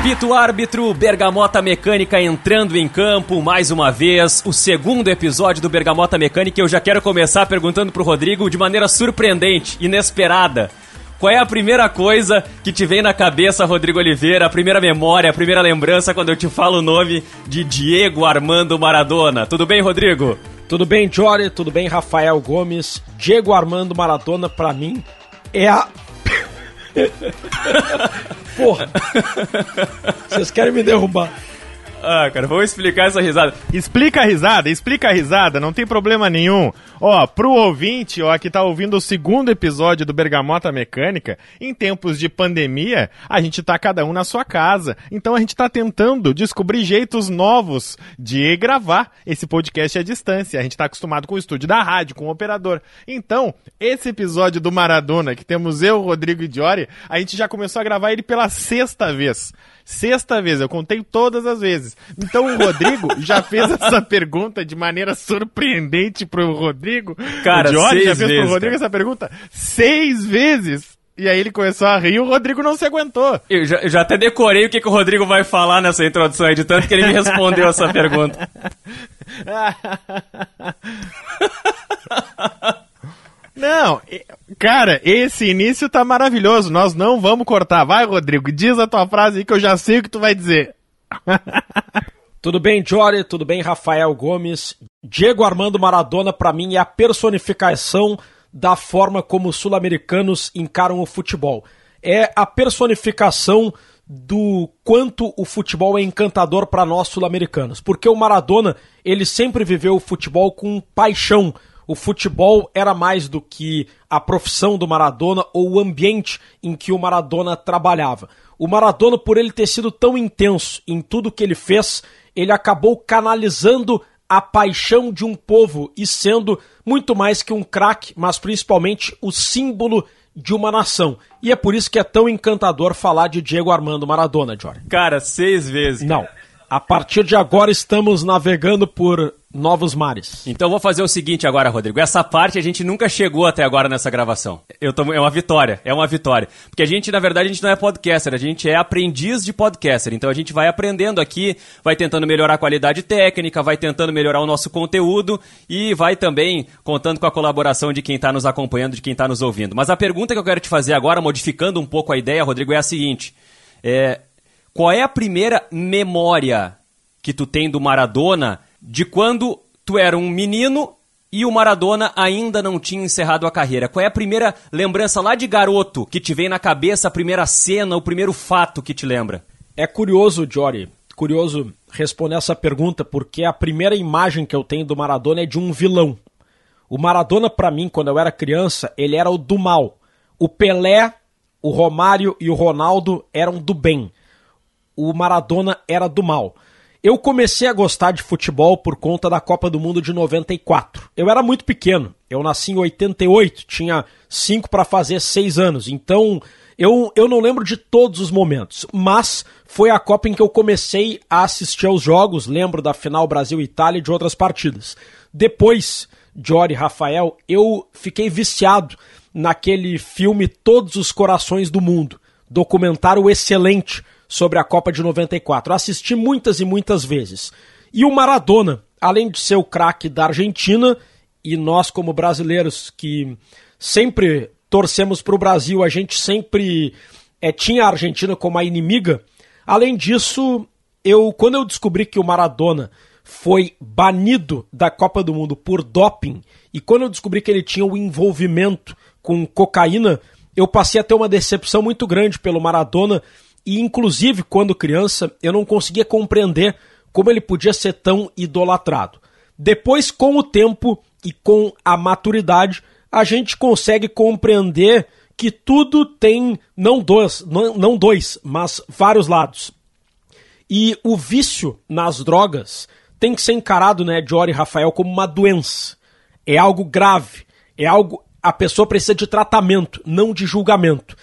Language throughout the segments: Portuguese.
Apito árbitro, Bergamota Mecânica entrando em campo mais uma vez. O segundo episódio do Bergamota Mecânica. Eu já quero começar perguntando pro Rodrigo de maneira surpreendente, inesperada. Qual é a primeira coisa que te vem na cabeça, Rodrigo Oliveira? A primeira memória, a primeira lembrança quando eu te falo o nome de Diego Armando Maradona? Tudo bem, Rodrigo? Tudo bem, Jory? Tudo bem, Rafael Gomes? Diego Armando Maradona, pra mim, é a. Porra! Vocês querem me derrubar? Ah, cara, vamos explicar essa risada. Explica a risada, explica a risada, não tem problema nenhum. Ó, pro ouvinte, ó, que tá ouvindo o segundo episódio do Bergamota Mecânica, em tempos de pandemia, a gente tá cada um na sua casa. Então a gente tá tentando descobrir jeitos novos de gravar esse podcast à distância. A gente tá acostumado com o estúdio da rádio, com o operador. Então, esse episódio do Maradona, que temos eu, Rodrigo e Diori, a gente já começou a gravar ele pela sexta vez. Sexta vez, eu contei todas as vezes. Então o Rodrigo já fez essa pergunta de maneira surpreendente pro Rodrigo. Cara, o Johnny já fez vezes, pro Rodrigo cara. essa pergunta seis vezes. E aí ele começou a rir e o Rodrigo não se aguentou. Eu já, eu já até decorei o que, que o Rodrigo vai falar nessa introdução aí, de tanto que ele me respondeu essa pergunta. Não, cara, esse início tá maravilhoso. Nós não vamos cortar. Vai, Rodrigo, diz a tua frase aí que eu já sei o que tu vai dizer. Tudo bem, Jory? Tudo bem, Rafael Gomes? Diego Armando Maradona, pra mim, é a personificação da forma como os sul-americanos encaram o futebol. É a personificação do quanto o futebol é encantador para nós sul-americanos. Porque o Maradona, ele sempre viveu o futebol com paixão. O futebol era mais do que a profissão do Maradona ou o ambiente em que o Maradona trabalhava. O Maradona, por ele ter sido tão intenso em tudo que ele fez, ele acabou canalizando a paixão de um povo e sendo muito mais que um craque, mas principalmente o símbolo de uma nação. E é por isso que é tão encantador falar de Diego Armando Maradona, Jorge. Cara, seis vezes. Não. A partir de agora estamos navegando por novos mares. Então vou fazer o seguinte agora, Rodrigo. Essa parte a gente nunca chegou até agora nessa gravação. Eu tô, é uma vitória, é uma vitória. Porque a gente, na verdade, a gente não é podcaster, a gente é aprendiz de podcaster. Então a gente vai aprendendo aqui, vai tentando melhorar a qualidade técnica, vai tentando melhorar o nosso conteúdo e vai também contando com a colaboração de quem está nos acompanhando, de quem está nos ouvindo. Mas a pergunta que eu quero te fazer agora, modificando um pouco a ideia, Rodrigo, é a seguinte. É, qual é a primeira memória que tu tem do Maradona de quando tu era um menino e o Maradona ainda não tinha encerrado a carreira? Qual é a primeira lembrança lá de garoto que te vem na cabeça, a primeira cena, o primeiro fato que te lembra? É curioso, Jory, curioso responder essa pergunta, porque a primeira imagem que eu tenho do Maradona é de um vilão. O Maradona, pra mim, quando eu era criança, ele era o do mal. O Pelé, o Romário e o Ronaldo eram do bem. O Maradona era do mal. Eu comecei a gostar de futebol por conta da Copa do Mundo de 94. Eu era muito pequeno. Eu nasci em 88, tinha 5 para fazer 6 anos. Então, eu, eu não lembro de todos os momentos, mas foi a Copa em que eu comecei a assistir aos jogos. Lembro da final Brasil-Itália e de outras partidas. Depois, Jory Rafael, eu fiquei viciado naquele filme Todos os Corações do Mundo. Documentário excelente sobre a Copa de 94. Assisti muitas e muitas vezes. E o Maradona, além de ser o craque da Argentina, e nós, como brasileiros que sempre torcemos para o Brasil, a gente sempre é, tinha a Argentina como a inimiga. Além disso, eu quando eu descobri que o Maradona foi banido da Copa do Mundo por doping, e quando eu descobri que ele tinha o envolvimento com cocaína, eu passei a ter uma decepção muito grande pelo Maradona e inclusive quando criança eu não conseguia compreender como ele podia ser tão idolatrado. Depois, com o tempo e com a maturidade, a gente consegue compreender que tudo tem não dois, não, não dois, mas vários lados. E o vício nas drogas tem que ser encarado, né, Jory e Rafael, como uma doença. É algo grave, é algo a pessoa precisa de tratamento, não de julgamento.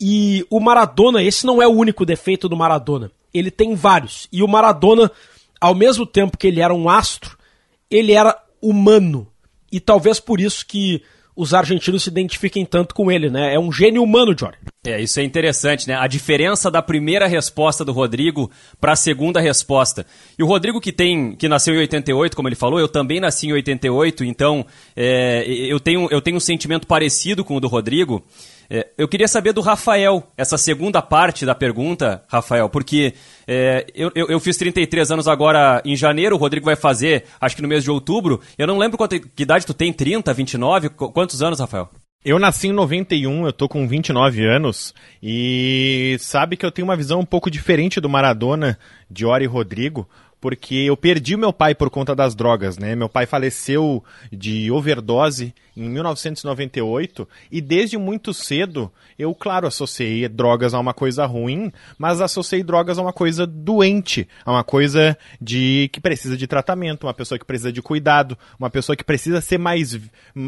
E o Maradona, esse não é o único defeito do Maradona. Ele tem vários. E o Maradona, ao mesmo tempo que ele era um astro, ele era humano. E talvez por isso que os argentinos se identifiquem tanto com ele, né? É um gênio humano, Jory. É, isso é interessante, né? A diferença da primeira resposta do Rodrigo para a segunda resposta. E o Rodrigo que tem, que nasceu em 88, como ele falou, eu também nasci em 88, então é, eu, tenho, eu tenho um sentimento parecido com o do Rodrigo. É, eu queria saber do Rafael, essa segunda parte da pergunta, Rafael, porque é, eu, eu, fiz 33 anos agora em janeiro, o Rodrigo vai fazer, acho que no mês de outubro. Eu não lembro quanto, que idade tu tem, 30, 29? Quantos anos, Rafael? Eu nasci em 91, eu tô com 29 anos e sabe que eu tenho uma visão um pouco diferente do Maradona, Diori e Rodrigo, porque eu perdi meu pai por conta das drogas, né? Meu pai faleceu de overdose em 1998 e desde muito cedo eu, claro, associei drogas a uma coisa ruim, mas associei drogas a uma coisa doente, a uma coisa de que precisa de tratamento, uma pessoa que precisa de cuidado, uma pessoa que precisa ser mais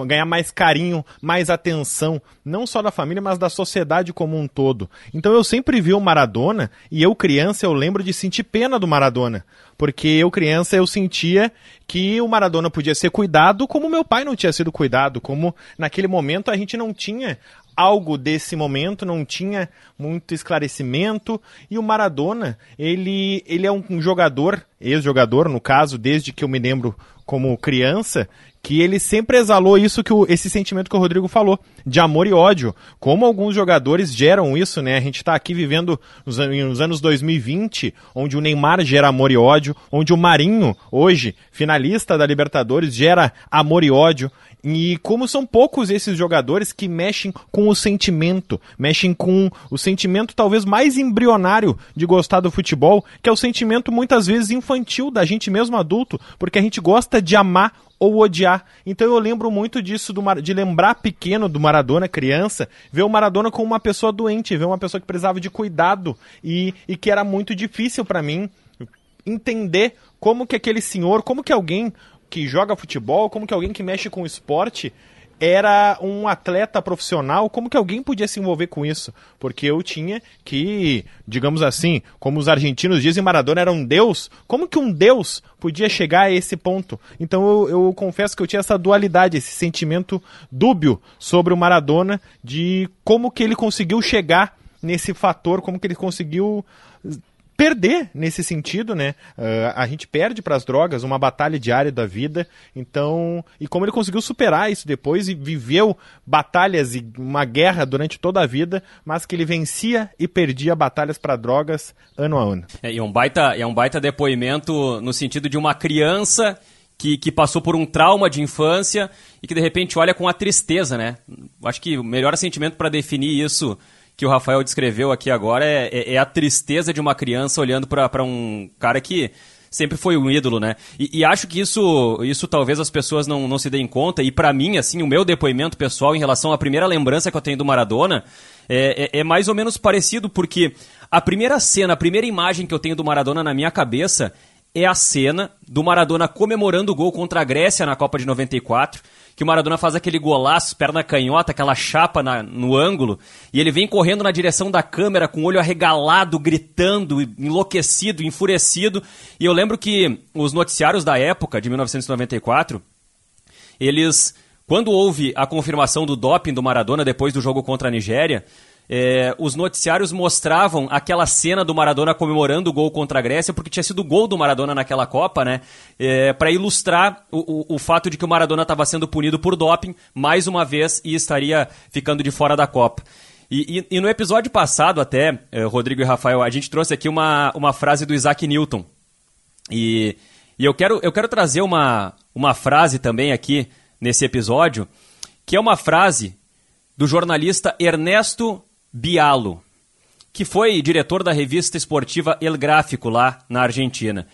ganhar mais carinho, mais atenção, não só da família, mas da sociedade como um todo. Então eu sempre vi o Maradona e eu criança eu lembro de sentir pena do Maradona porque eu criança eu sentia que o Maradona podia ser cuidado como meu pai não tinha sido cuidado, como naquele momento a gente não tinha algo desse momento, não tinha muito esclarecimento. E o Maradona, ele ele é um jogador, ex-jogador no caso, desde que eu me lembro como criança, que ele sempre exalou isso que o, esse sentimento que o Rodrigo falou, de amor e ódio. Como alguns jogadores geram isso, né? A gente está aqui vivendo nos, nos, anos 2020, onde o Neymar gera amor e ódio, onde o Marinho, hoje, finalista da Libertadores, gera amor e ódio. E como são poucos esses jogadores que mexem com o sentimento, mexem com o sentimento talvez mais embrionário de gostar do futebol, que é o sentimento muitas vezes infantil da gente mesmo adulto, porque a gente gosta de amar ou odiar. Então eu lembro muito disso, do, de lembrar pequeno do Maradona, criança, ver o Maradona como uma pessoa doente, ver uma pessoa que precisava de cuidado e, e que era muito difícil para mim entender como que aquele senhor, como que alguém que joga futebol, como que alguém que mexe com esporte era um atleta profissional, como que alguém podia se envolver com isso? Porque eu tinha que, digamos assim, como os argentinos dizem, Maradona era um deus. Como que um deus podia chegar a esse ponto? Então eu, eu confesso que eu tinha essa dualidade, esse sentimento dúbio sobre o Maradona, de como que ele conseguiu chegar nesse fator, como que ele conseguiu perder nesse sentido, né? Uh, a gente perde para as drogas, uma batalha diária da vida. Então, e como ele conseguiu superar isso depois e viveu batalhas e uma guerra durante toda a vida, mas que ele vencia e perdia batalhas para drogas ano a ano. É, e um baita, é um baita depoimento no sentido de uma criança que, que, passou por um trauma de infância e que de repente olha com a tristeza, né? Acho que o melhor sentimento para definir isso que o Rafael descreveu aqui agora é, é, é a tristeza de uma criança olhando para um cara que sempre foi um ídolo, né? E, e, acho que isso, isso talvez as pessoas não, não se deem conta. E para mim, assim, o meu depoimento pessoal em relação à primeira lembrança que eu tenho do Maradona é, é, é, mais ou menos parecido, porque a primeira cena, a primeira imagem que eu tenho do Maradona na minha cabeça é a cena do Maradona comemorando o gol contra a Grécia na Copa de 94 que o Maradona faz aquele golaço, perna canhota, aquela chapa na, no ângulo, e ele vem correndo na direção da câmera com o olho arregalado, gritando, enlouquecido, enfurecido. E eu lembro que os noticiários da época, de 1994, eles, quando houve a confirmação do doping do Maradona depois do jogo contra a Nigéria, é, os noticiários mostravam aquela cena do Maradona comemorando o gol contra a Grécia, porque tinha sido o gol do Maradona naquela Copa, né? É, para ilustrar o, o, o, fato de que o Maradona estava sendo punido por doping mais uma vez e estaria ficando de fora da Copa. E, e, e no episódio passado, até, é, Rodrigo e Rafael, a gente trouxe aqui uma, uma frase do Isaac Newton. E, e eu, quero, eu quero trazer uma, uma frase também aqui nesse episódio, que é uma frase do jornalista Ernesto Bialo, que foi diretor da revista esportiva El Gráfico lá na Argentina.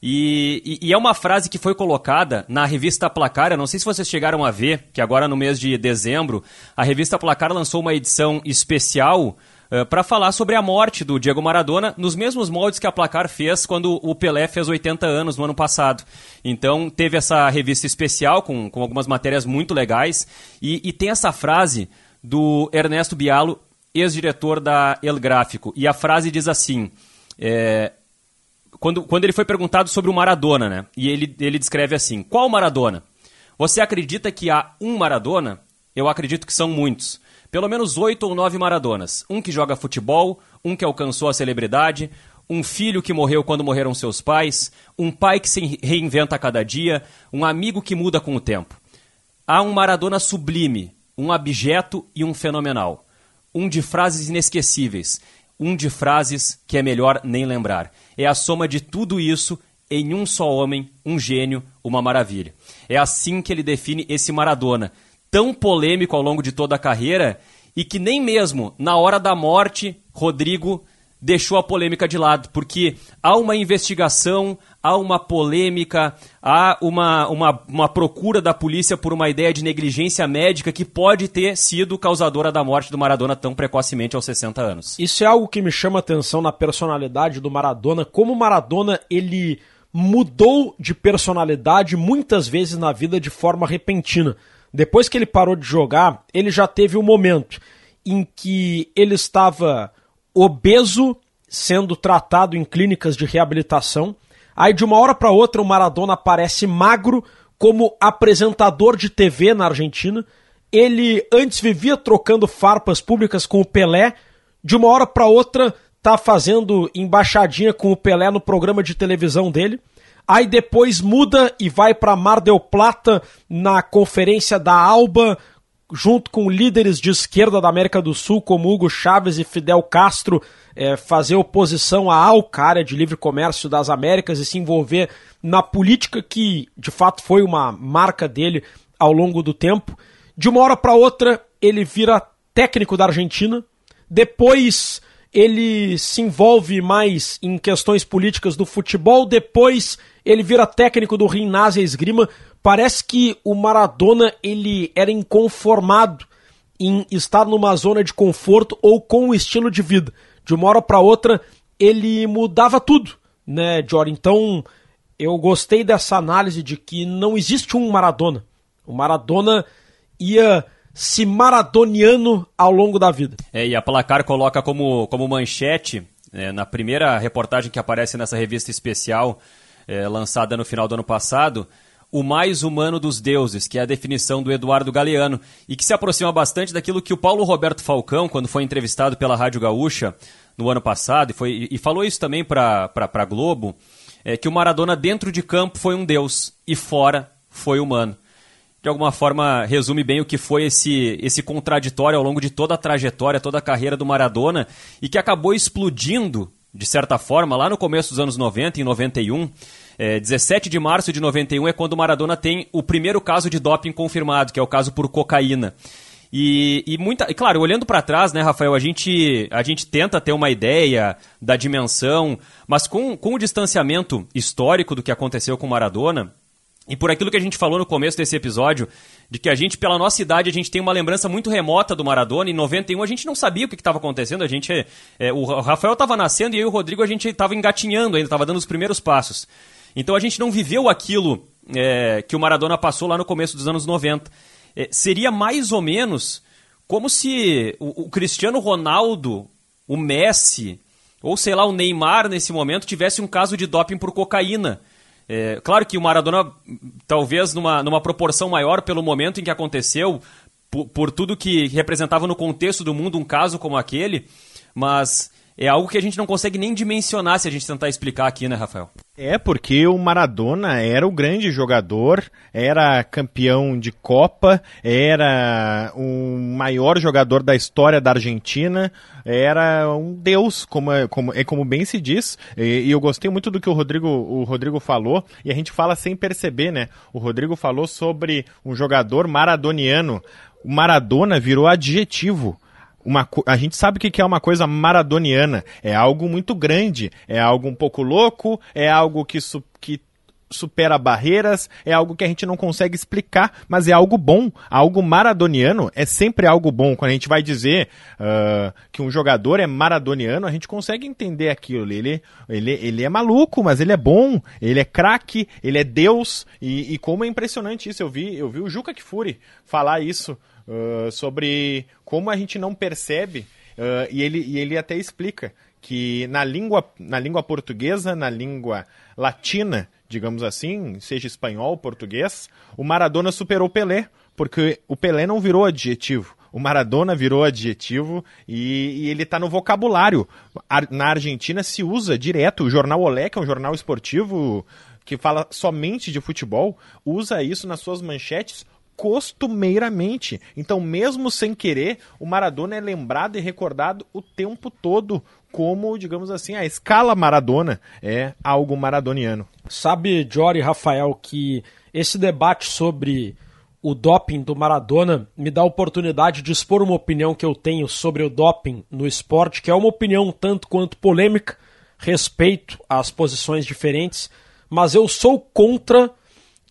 E, e, e, é uma frase que foi colocada na revista Placar. Eu não sei se vocês chegaram a ver, que agora no mês de dezembro, a revista Placar lançou uma edição especial uh, eh, para falar sobre a morte do Diego Maradona, nos mesmos moldes que a Placar fez quando o Pelé fez 80 anos no ano passado. Então teve essa revista especial com, com algumas matérias muito legais. E, e tem essa frase do Ernesto Bialo ex-diretor da El Gráfico. E a frase diz assim: é, quando, quando ele foi perguntado sobre o Maradona, né? E ele, ele descreve assim: Qual Maradona? Você acredita que há um Maradona? Eu acredito que são muitos. Pelo menos oito ou nove Maradonas. Um que joga futebol, um que alcançou a celebridade, um filho que morreu quando morreram seus pais, um pai que se reinventa a cada dia, um amigo que muda com o tempo. Há um Maradona sublime, um abjeto e um fenomenal. Um de frases inesquecíveis, um de frases que é melhor nem lembrar. É a soma de tudo isso em um só homem, um gênio, uma maravilha. É assim que ele define esse Maradona, tão polêmico ao longo de toda a carreira e que nem mesmo na hora da morte, Rodrigo deixou a polêmica de lado, porque há uma investigação, há uma polêmica, há uma, uma, uma procura da polícia por uma ideia de negligência médica que pode ter sido causadora da morte do Maradona tão precocemente aos 60 anos. Isso é algo que me chama atenção na personalidade do Maradona, como o Maradona ele mudou de personalidade muitas vezes na vida de forma repentina. Depois que ele parou de jogar, ele já teve um momento em que ele estava obeso sendo tratado em clínicas de reabilitação. Aí de uma hora para outra o Maradona aparece magro como apresentador de TV na Argentina. Ele antes vivia trocando farpas públicas com o Pelé. De uma hora para outra tá fazendo embaixadinha com o Pelé no programa de televisão dele. Aí depois muda e vai para Mar del Plata na conferência da Alba junto com líderes de esquerda da América do Sul, como Hugo Chávez e Fidel Castro, é, fazer oposição à ALCA, área de livre comércio das Américas, e se envolver na política que, de fato, foi uma marca dele ao longo do tempo. De uma hora para outra, ele vira técnico da Argentina. Depois, ele se envolve mais em questões políticas do futebol. Depois, ele vira técnico do Rinazia Esgrima. Parece que o Maradona ele era inconformado em estar numa zona de conforto ou com o estilo de vida. De uma hora para outra, ele mudava tudo, né, Jorge? Então, eu gostei dessa análise de que não existe um Maradona. O Maradona ia se maradoniano ao longo da vida. É, e a Placar coloca como, como manchete, é, na primeira reportagem que aparece nessa revista especial, é, lançada no final do ano passado, o mais humano dos deuses, que é a definição do Eduardo Galeano, e que se aproxima bastante daquilo que o Paulo Roberto Falcão, quando foi entrevistado pela Rádio Gaúcha no ano passado, e, foi, e falou isso também para a Globo, é que o Maradona dentro de campo foi um deus e fora foi humano. De alguma forma, resume bem o que foi esse, esse contraditório ao longo de toda a trajetória, toda a carreira do Maradona, e que acabou explodindo, de certa forma, lá no começo dos anos 90, em 91, é, 17 de março de 91 é quando o Maradona tem o primeiro caso de doping confirmado, que é o caso por cocaína. E, e, muita, e claro, olhando para trás, né, Rafael, a gente, a gente tenta ter uma ideia da dimensão, mas com, com o distanciamento histórico do que aconteceu com o Maradona, e por aquilo que a gente falou no começo desse episódio, de que a gente, pela nossa idade, a gente tem uma lembrança muito remota do Maradona. Em 91 a gente não sabia o que estava acontecendo. A gente, é, o Rafael estava nascendo e eu e o Rodrigo a gente estava engatinhando ainda, estava dando os primeiros passos. Então a gente não viveu aquilo é, que o Maradona passou lá no começo dos anos 90. É, seria mais ou menos como se o, o, Cristiano Ronaldo, o Messi, ou sei lá, o Neymar nesse momento tivesse um caso de doping por cocaína. É, claro que o Maradona, talvez numa, numa proporção maior pelo momento em que aconteceu, por, por tudo que representava no contexto do mundo um caso como aquele, mas é algo que a gente não consegue nem dimensionar se a gente tentar explicar aqui, né, Rafael? É, porque o Maradona era o grande jogador, era campeão de Copa, era o maior jogador da história da Argentina, era um deus, como é como, é como bem se diz. E, e eu gostei muito do que o Rodrigo, o Rodrigo falou, e a gente fala sem perceber, né? O Rodrigo falou sobre um jogador maradoniano. O Maradona virou adjetivo uma, a gente sabe o que é uma coisa maradoniana. É algo muito grande, é algo um pouco louco, é algo que, su, que supera barreiras, é algo que a gente não consegue explicar, mas é algo bom. Algo maradoniano é sempre algo bom. Quando a gente vai dizer uh, que um jogador é maradoniano, a gente consegue entender aquilo. Ele, ele, ele é maluco, mas ele é bom, ele é craque, ele é Deus. E, e como é impressionante isso. Eu vi, eu vi o Juca Kfouri falar isso uh, sobre como a gente não percebe, uh, e, ele, e ele até explica que na língua, na língua portuguesa, na língua latina, digamos assim, seja espanhol, português, o Maradona superou o Pelé, porque o Pelé não virou adjetivo. O Maradona virou adjetivo e, e ele está no vocabulário. Na Argentina se usa direto. O jornal Olé, que é um jornal esportivo que fala somente de futebol, usa isso nas suas manchetes costumeiramente. Então, mesmo sem querer, o Maradona é lembrado e recordado o tempo todo como, digamos assim, a escala Maradona é algo maradoniano. Sabe, Jory Rafael, que esse debate sobre o doping do Maradona me dá a oportunidade de expor uma opinião que eu tenho sobre o doping no esporte, que é uma opinião tanto quanto polêmica, respeito às posições diferentes, mas eu sou contra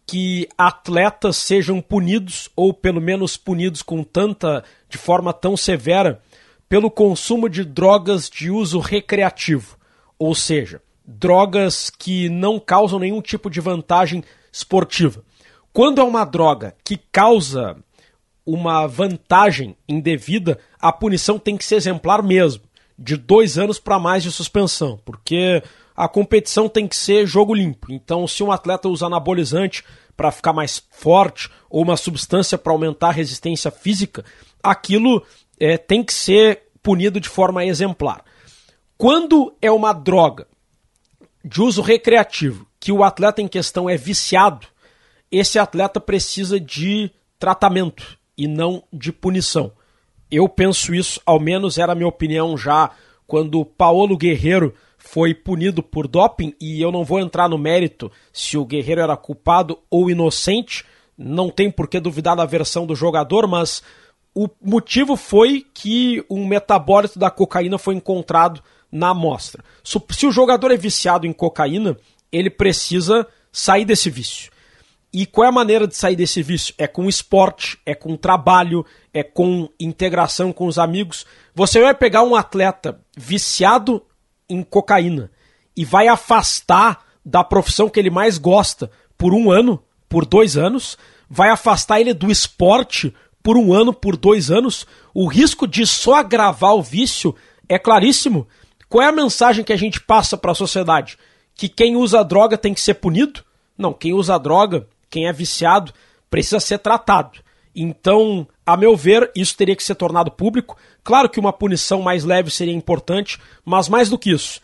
que atletas sejam punidos, ou pelo menos punidos com tanta, de forma tão severa, pelo consumo de drogas de uso recreativo, ou seja, drogas que não causam nenhum tipo de vantagem esportiva. Quando é uma droga que causa uma vantagem indevida, a punição tem que ser exemplar mesmo, de dois anos para mais de suspensão, porque a competição tem que ser jogo limpo. Então, se um atleta usa anabolizante para ficar mais forte ou uma substância para aumentar a resistência física, aquilo é, tem que ser punido de forma exemplar. Quando é uma droga de uso recreativo que o atleta em questão é viciado, esse atleta precisa de tratamento e não de punição. Eu penso isso, ao menos era a minha opinião já quando Paulo Guerreiro foi punido por doping e eu não vou entrar no mérito se o Guerreiro era culpado ou inocente, não tem por que duvidar da versão do jogador, mas o motivo foi que um metabólito da cocaína foi encontrado na amostra. Se o jogador é viciado em cocaína, ele precisa sair desse vício. E qual é a maneira de sair desse vício? É com esporte, é com trabalho, é com integração com os amigos. Você vai pegar um atleta viciado em cocaína e vai afastar da profissão que ele mais gosta por um ano, por dois anos, vai afastar ele do esporte por um ano, por dois anos, o risco de só agravar o vício é claríssimo. Qual é a mensagem que a gente passa para a sociedade? Que quem usa droga tem que ser punido? Não, quem usa droga, quem é viciado, precisa ser tratado. Então, a meu ver, isso teria que ser tornado público. Claro que uma punição mais leve seria importante, mas mais do que isso,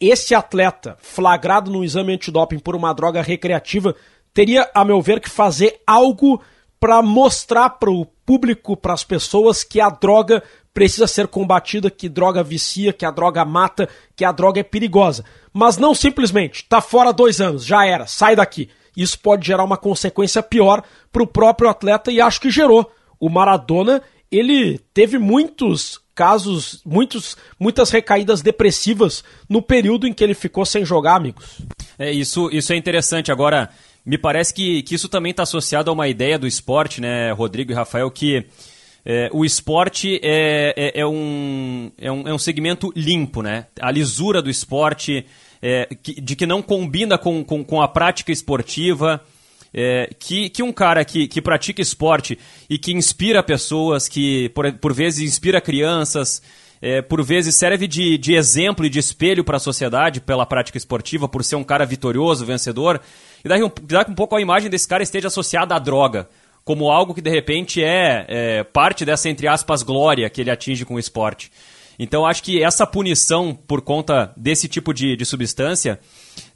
esse atleta flagrado no exame antidoping por uma droga recreativa teria, a meu ver, que fazer algo para mostrar para o público, para as pessoas, que a droga precisa ser combatida, que droga vicia, que a droga mata, que a droga é perigosa. Mas não simplesmente, tá fora dois anos, já era, sai daqui. Isso pode gerar uma consequência pior para o próprio atleta e acho que gerou. O Maradona, ele teve muitos casos, muitos, muitas recaídas depressivas no período em que ele ficou sem jogar, amigos. É, isso, isso é interessante. Agora, me parece que, que isso também está associado a uma ideia do esporte, né, Rodrigo e Rafael, que é, o esporte é, é, é, um, é, um, é um segmento limpo, né? A lisura do esporte, é, que, de que não combina com, com, com a prática esportiva. É, que, que um cara que, que pratica esporte e que inspira pessoas, que por, por vezes inspira crianças, é, por vezes serve de, de exemplo e de espelho para a sociedade pela prática esportiva, por ser um cara vitorioso, vencedor, e daí um, daí um pouco a imagem desse cara esteja associada à droga, como algo que de repente é, é parte dessa, entre aspas, glória que ele atinge com o esporte. Então acho que essa punição por conta desse tipo de, de substância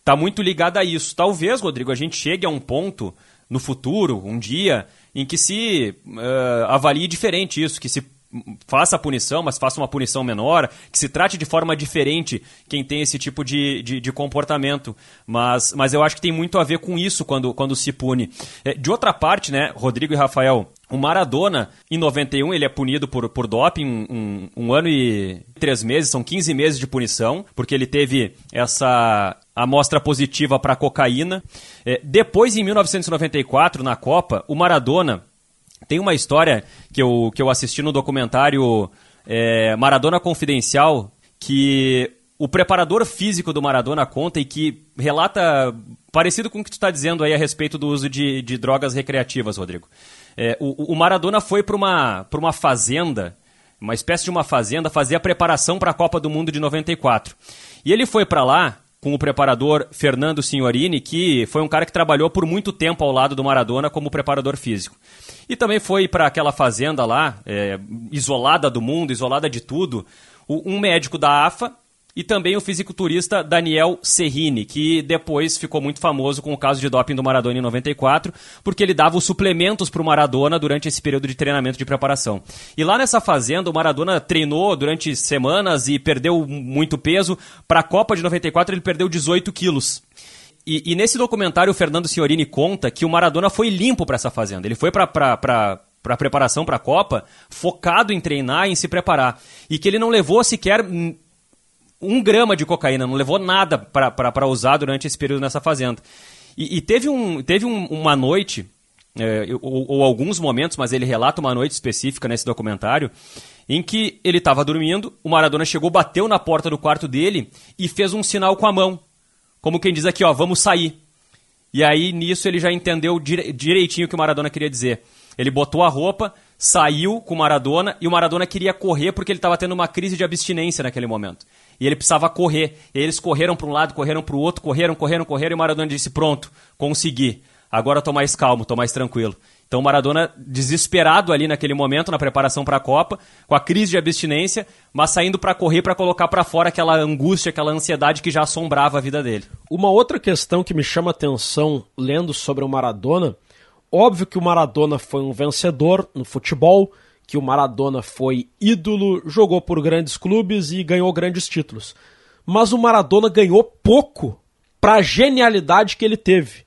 está muito ligada a isso. Talvez, Rodrigo, a gente chegue a um ponto no futuro, um dia, em que se uh, avalie diferente isso, que se faça a punição, mas faça uma punição menor, que se trate de forma diferente quem tem esse tipo de, de, de, comportamento. Mas, mas eu acho que tem muito a ver com isso quando, quando se pune. É, de outra parte, né, Rodrigo e Rafael, o Maradona, em 91, ele é punido por, por doping um, um, um ano e três meses, são 15 meses de punição, porque ele teve essa amostra positiva para cocaína. É, depois, em 1994, na Copa, o Maradona tem uma história que eu, que eu assisti no documentário é, Maradona Confidencial, que o preparador físico do Maradona conta e que relata parecido com o que tu está dizendo aí a respeito do uso de, de drogas recreativas, Rodrigo. É, o, o, Maradona foi para uma, uma fazenda, uma espécie de uma fazenda, fazer a preparação para a Copa do Mundo de 94. E ele foi para lá com o preparador Fernando Signorini, que foi um cara que trabalhou por muito tempo ao lado do Maradona como preparador físico. E também foi para aquela fazenda lá, é, isolada do mundo, isolada de tudo, um médico da AFA e também o fisiculturista Daniel Serrini, que depois ficou muito famoso com o caso de doping do Maradona em 94, porque ele dava os suplementos para o Maradona durante esse período de treinamento de preparação. E lá nessa fazenda, o Maradona treinou durante semanas e perdeu muito peso. Para a Copa de 94, ele perdeu 18 quilos. E, e, nesse documentário, o Fernando Signorini conta que o Maradona foi limpo para essa fazenda. Ele foi para para preparação para a Copa, focado em treinar, em se preparar. E que ele não levou sequer um grama de cocaína, não levou nada para usar durante esse período nessa fazenda. E, e teve, um, teve um, uma noite, é, ou, ou, alguns momentos, mas ele relata uma noite específica nesse documentário, em que ele estava dormindo, o Maradona chegou, bateu na porta do quarto dele e fez um sinal com a mão, como quem diz aqui, ó, vamos sair. E aí nisso ele já entendeu direitinho o que o Maradona queria dizer. Ele botou a roupa, saiu com o Maradona e o Maradona queria correr porque ele estava tendo uma crise de abstinência naquele momento e ele precisava correr. E eles correram para um lado, correram para o outro, correram, correram, correram, e o Maradona disse: Pronto, consegui. Agora estou mais calmo, estou mais tranquilo. Então o Maradona, desesperado ali naquele momento, na preparação para a Copa, com a crise de abstinência, mas saindo para correr para colocar para fora aquela angústia, aquela ansiedade que já assombrava a vida dele. Uma outra questão que me chama atenção lendo sobre o Maradona, óbvio que o Maradona foi um vencedor no futebol, que o Maradona foi ídolo, jogou por grandes clubes e ganhou grandes títulos. Mas o Maradona ganhou pouco para a genialidade que ele teve.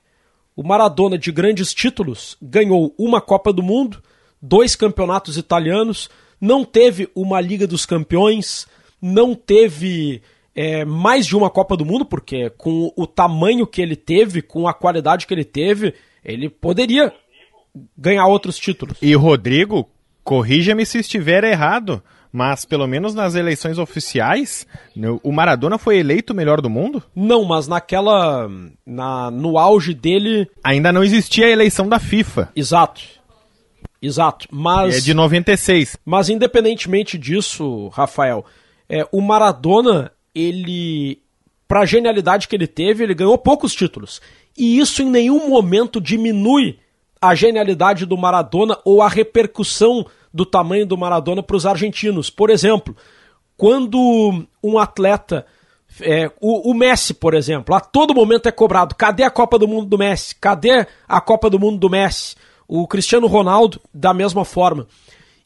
O Maradona de grandes títulos ganhou uma Copa do Mundo, dois campeonatos italianos, não teve uma Liga dos Campeões, não teve é, mais de uma Copa do Mundo, porque com o tamanho que ele teve, com a qualidade que ele teve, ele poderia ganhar outros títulos. E Rodrigo, Corrija-me se estiver errado, mas pelo menos nas eleições oficiais, o Maradona foi eleito o melhor do mundo? Não, mas naquela. Na, no auge dele. Ainda não existia a eleição da FIFA. Exato. Exato. Mas. É de 96. Mas independentemente disso, Rafael, é, o Maradona, ele. Para a genialidade que ele teve, ele ganhou poucos títulos. E isso em nenhum momento diminui a genialidade do Maradona ou a repercussão do tamanho do Maradona para os argentinos. Por exemplo, quando um atleta, é, o, o, Messi, por exemplo, a todo momento é cobrado: cadê a Copa do Mundo do Messi? Cadê a Copa do Mundo do Messi? O Cristiano Ronaldo, da mesma forma.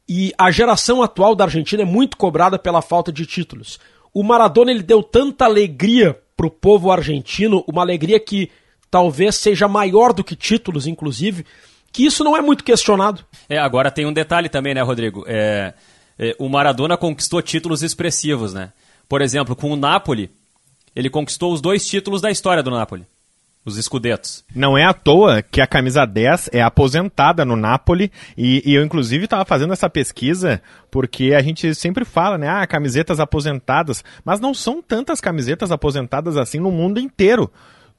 E a geração atual da Argentina é muito cobrada pela falta de títulos. O Maradona ele deu tanta alegria para o povo argentino, uma alegria que talvez seja maior do que títulos, inclusive, que isso não é muito questionado. É, agora tem um detalhe também, né, Rodrigo? É, é, o Maradona conquistou títulos expressivos, né? Por exemplo, com o Napoli, ele conquistou os dois títulos da história do Napoli. Os escudetos. Não é à toa que a camisa 10 é aposentada no Napoli e, e eu inclusive estava fazendo essa pesquisa porque a gente sempre fala, né, ah, camisetas aposentadas, mas não são tantas camisetas aposentadas assim no mundo inteiro.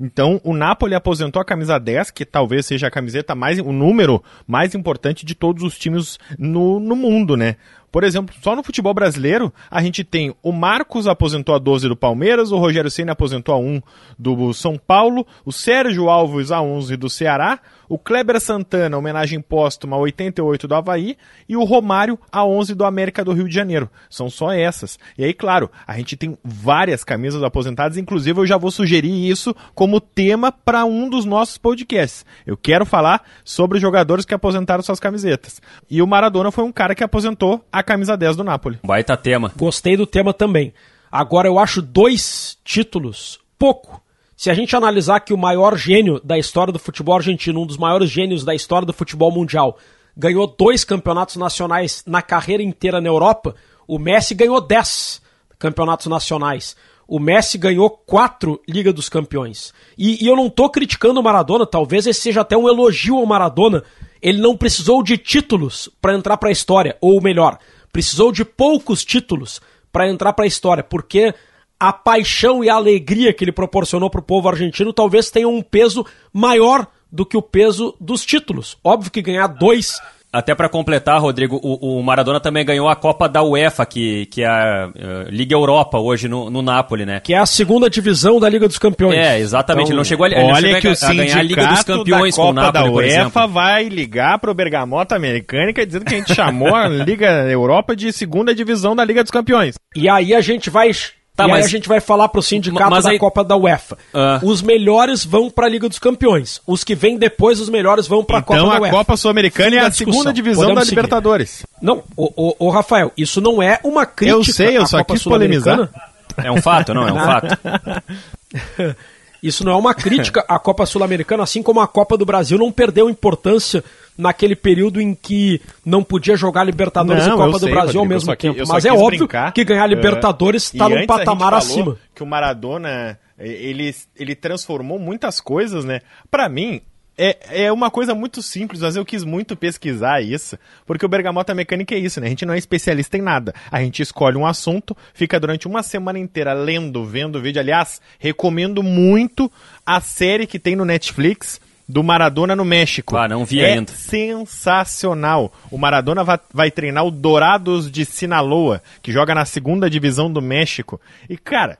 Então, o Napoli aposentou a camisa 10, que talvez seja a camiseta mais, o número mais importante de todos os times no, no mundo, né? Por exemplo, só no futebol brasileiro, a gente tem o Marcos aposentou a 12 do Palmeiras, o Rogério Senna aposentou a 1 do São Paulo, o Sérgio Alves a 11 do Ceará, o Kleber Santana, homenagem póstuma a 88 do Havaí, e o Romário a 11 do América do Rio de Janeiro. São só essas. E aí, claro, a gente tem várias camisas aposentadas, inclusive eu já vou sugerir isso como tema para um dos nossos podcasts. Eu quero falar sobre jogadores que aposentaram suas camisetas. E o Maradona foi um cara que aposentou a a camisa 10 do Napoli. Baita tema. Gostei do tema também. Agora eu acho dois títulos pouco. Se a gente analisar que o maior gênio da história do futebol argentino, um dos maiores gênios da história do futebol mundial, ganhou dois campeonatos nacionais na carreira inteira na Europa, o Messi ganhou dez campeonatos nacionais. O Messi ganhou quatro Liga dos Campeões. E, e eu não estou criticando o Maradona, talvez esse seja até um elogio ao Maradona, ele não precisou de títulos para entrar para a história, ou melhor, precisou de poucos títulos para entrar para a história, porque a paixão e a alegria que ele proporcionou para o povo argentino talvez tenham um peso maior do que o peso dos títulos. Óbvio que ganhar dois Até para completar, Rodrigo, o, o, Maradona também ganhou a Copa da UEFA, que, que é a uh, Liga Europa hoje no, no Napoli, né? Que é a segunda divisão da Liga dos Campeões. É, exatamente. Então, ele não chegou a, olha que a, o a ganhar a Liga dos Campeões da Copa com o Napoli, da UEFA vai ligar pro Bergamota Americânica dizendo que a gente chamou a Liga Europa de segunda divisão da Liga dos Campeões. E aí a gente vai Tá, e mas... aí a gente vai falar pro sindicato mas da Copa da UEFA. Uh... Os melhores vão pra Liga dos Campeões. Os que vêm depois, os melhores vão pra então, Copa da UEFA. Então a Copa Sul-Americana é a segunda divisão Podemos da seguir. Libertadores. Não, o, o, o, Rafael, isso não é uma crítica Eu sei, eu só quis polemizar. É um fato, não, é um fato. Isso não é uma crítica à Copa Sul-Americana, assim como a Copa do Brasil não perdeu importância naquele período em que não podia jogar Libertadores não, e Copa do sei, Brasil Rodrigo, ao mesmo tempo. Mas é óbvio brincar, que ganhar Libertadores está num patamar acima. Que o Maradona ele, ele transformou muitas coisas, né? Para mim, é, é uma coisa muito simples, mas eu quis muito pesquisar isso, porque o Bergamota Mecânica é isso, né? A gente não é especialista em nada. A gente escolhe um assunto, fica durante uma semana inteira lendo, vendo o vídeo. Aliás, recomendo muito a série que tem no Netflix, do Maradona no México. Ah, não vi é ainda. sensacional. O Maradona vai, vai, treinar o Dourados de Sinaloa, que joga na segunda divisão do México. E, cara,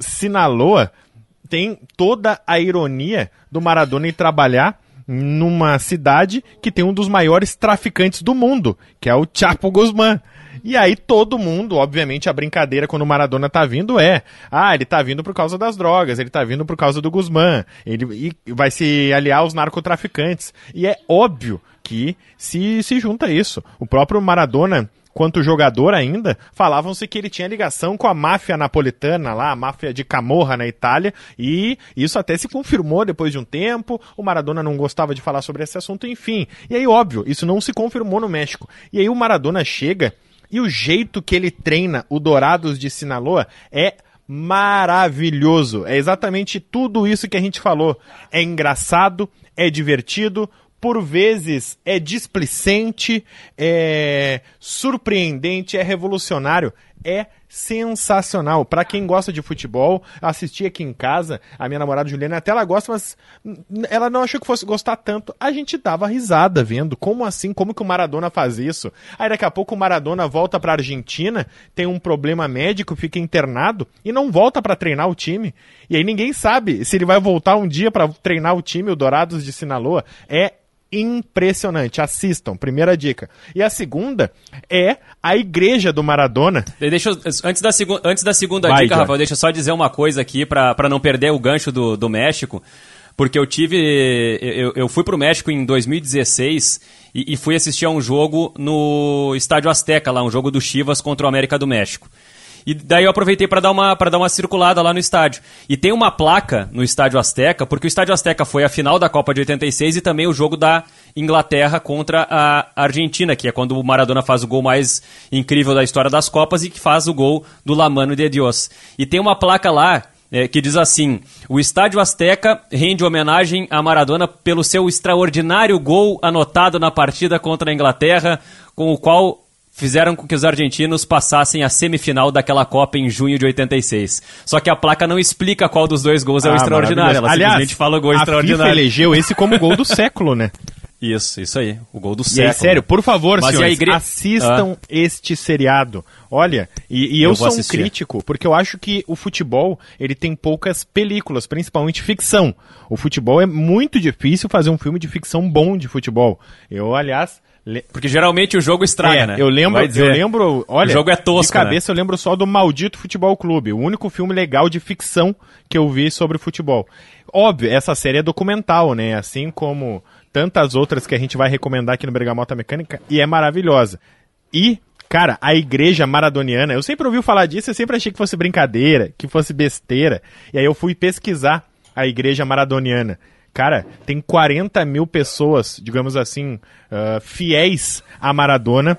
Sinaloa tem toda a ironia do Maradona em trabalhar numa cidade que tem um dos maiores traficantes do mundo, que é o Chapo Guzmán. E aí todo mundo, obviamente, a brincadeira quando o Maradona tá vindo é: ah, ele tá vindo por causa das drogas, ele tá vindo por causa do Guzmán, ele vai se aliar aos narcotraficantes. E é óbvio que se, se junta isso. O próprio Maradona quanto jogador ainda, falavam-se que ele tinha ligação com a máfia napolitana lá, a máfia de Camorra na Itália, e isso até se confirmou depois de um tempo. O Maradona não gostava de falar sobre esse assunto, enfim. E aí, óbvio, isso não se confirmou no México. E aí o Maradona chega e o jeito que ele treina o Dourados de Sinaloa é maravilhoso. É exatamente tudo isso que a gente falou. É engraçado, é divertido, por vezes é displicente, é surpreendente, é revolucionário. É sensacional. Para quem gosta de futebol, assistir aqui em casa, a minha namorada Juliana até ela gosta, mas ela não achou que fosse gostar tanto. A gente dava risada vendo. Como assim? Como que o Maradona faz isso? Aí daqui a pouco o Maradona volta para Argentina, tem um problema médico, fica internado e não volta para treinar o time. E aí ninguém sabe se ele vai voltar um dia para treinar o time, o Dourados de Sinaloa. É impressionante. Assistam, primeira dica. E a segunda é a igreja do Maradona. Deixa eu, antes, da segu, antes da segunda Vai, dica, John. Rafael, deixa eu só dizer uma coisa aqui para não perder o gancho do, do México. Porque eu tive. Eu, eu fui pro México em 2016 e, e fui assistir a um jogo no Estádio Azteca, lá, um jogo do Chivas contra o América do México. E daí eu aproveitei para dar uma dar uma circulada lá no estádio. E tem uma placa no Estádio Azteca, porque o Estádio Azteca foi a final da Copa de 86 e também o jogo da Inglaterra contra a Argentina, que é quando o Maradona faz o gol mais incrível da história das Copas e que faz o gol do La Mano de Dios. E tem uma placa lá é, que diz assim: O Estádio Azteca rende homenagem a Maradona pelo seu extraordinário gol anotado na partida contra a Inglaterra, com o qual fizeram com que os argentinos passassem a semifinal daquela Copa em junho de 86. Só que a placa não explica qual dos dois gols é o ah, extraordinário. Ela Aliás, simplesmente fala o gol a extraordinário. FIFA elegeu esse como gol do século, né? Isso, isso aí. O gol do e século. Aí, sério, por favor, Mas senhores, igre... assistam ah. este seriado. Olha, e, e eu, eu sou um crítico, porque eu acho que o futebol, ele tem poucas películas, principalmente ficção. O futebol é muito difícil fazer um filme de ficção bom de futebol. Eu, aliás, porque geralmente o jogo estraga, é, né? Eu lembro, eu lembro, olha, o jogo é tosco, de cabeça né? eu lembro só do Maldito Futebol Clube, o único filme legal de ficção que eu vi sobre futebol. Óbvio, essa série é documental, né? Assim como tantas outras que a gente vai recomendar aqui no Bergamota Mecânica, e é maravilhosa. E, cara, a igreja maradoniana, eu sempre ouvi falar disso, eu sempre achei que fosse brincadeira, que fosse besteira, e aí eu fui pesquisar a igreja maradoniana. Cara, tem 40 mil pessoas, digamos assim, uh, fiéis a Maradona.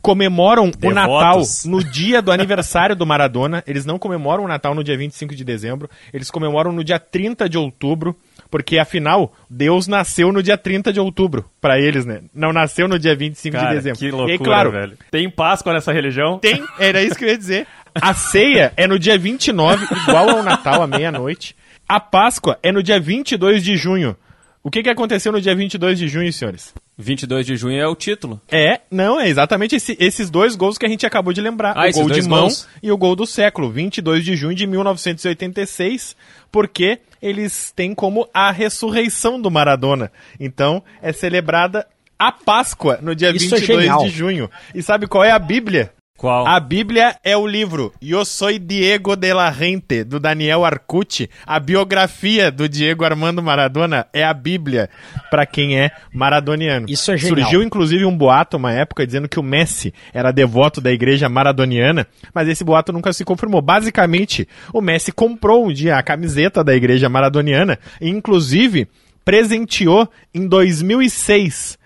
Comemoram Devotos. o Natal no dia do aniversário do Maradona. Eles não comemoram o Natal no dia 25 de dezembro. Eles comemoram no dia 30 de outubro. Porque, afinal, Deus nasceu no dia 30 de outubro, para eles, né? Não nasceu no dia 25 Cara, de dezembro. Que loucura, e, claro, velho. Tem Páscoa nessa religião? Tem, era isso que eu ia dizer. A ceia é no dia 29, igual ao Natal, à meia-noite. A Páscoa é no dia 22 de junho. O que, que aconteceu no dia 22 de junho, senhores? 22 de junho é o título. É, não, é exatamente esse- esses dois gols que a gente acabou de lembrar. Ah, o gol de mão gols. e o gol do século, 22 de junho de 1986, porque eles têm como a ressurreição do Maradona. Então, é celebrada a Páscoa no dia Isso é 22 genial. de junho. E sabe qual é a Bíblia? Qual? A Bíblia é o livro Eu Soy Diego de la Rente, do Daniel Arcucci. A biografia do Diego Armando Maradona é a Bíblia para quem é maradoniano. Isso é genial. Surgiu inclusive um boato uma época dizendo que o Messi era devoto da igreja maradoniana, mas esse boato nunca se confirmou. Basicamente, o Messi comprou um dia a camiseta da igreja maradoniana e inclusive presenteou em 2006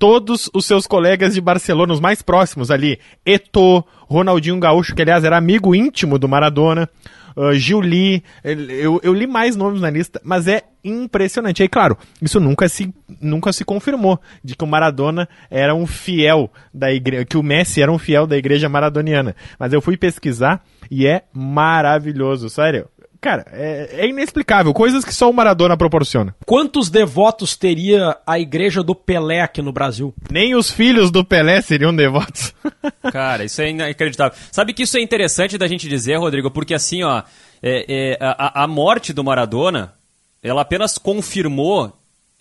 todos os seus colegas de Barcelona, os mais próximos ali, Eto'o, Ronaldinho Gaúcho, que aliás era amigo íntimo do Maradona, uh, Gil Lee, eu, eu li mais nomes na lista, mas é impressionante. Aí, claro, isso nunca se, nunca se confirmou, de que o Maradona era um fiel da igreja, que o Messi era um fiel da igreja maradoniana. Mas eu fui pesquisar e é maravilhoso, sério. Cara, é, é inexplicável, coisas que só o Maradona proporciona. Quantos devotos teria a igreja do Pelé aqui no Brasil? Nem os filhos do Pelé seriam devotos. Cara, isso é inacreditável. Sabe que isso é interessante da gente dizer, Rodrigo, porque assim, ó, é- é, a, a morte do Maradona, ela apenas confirmou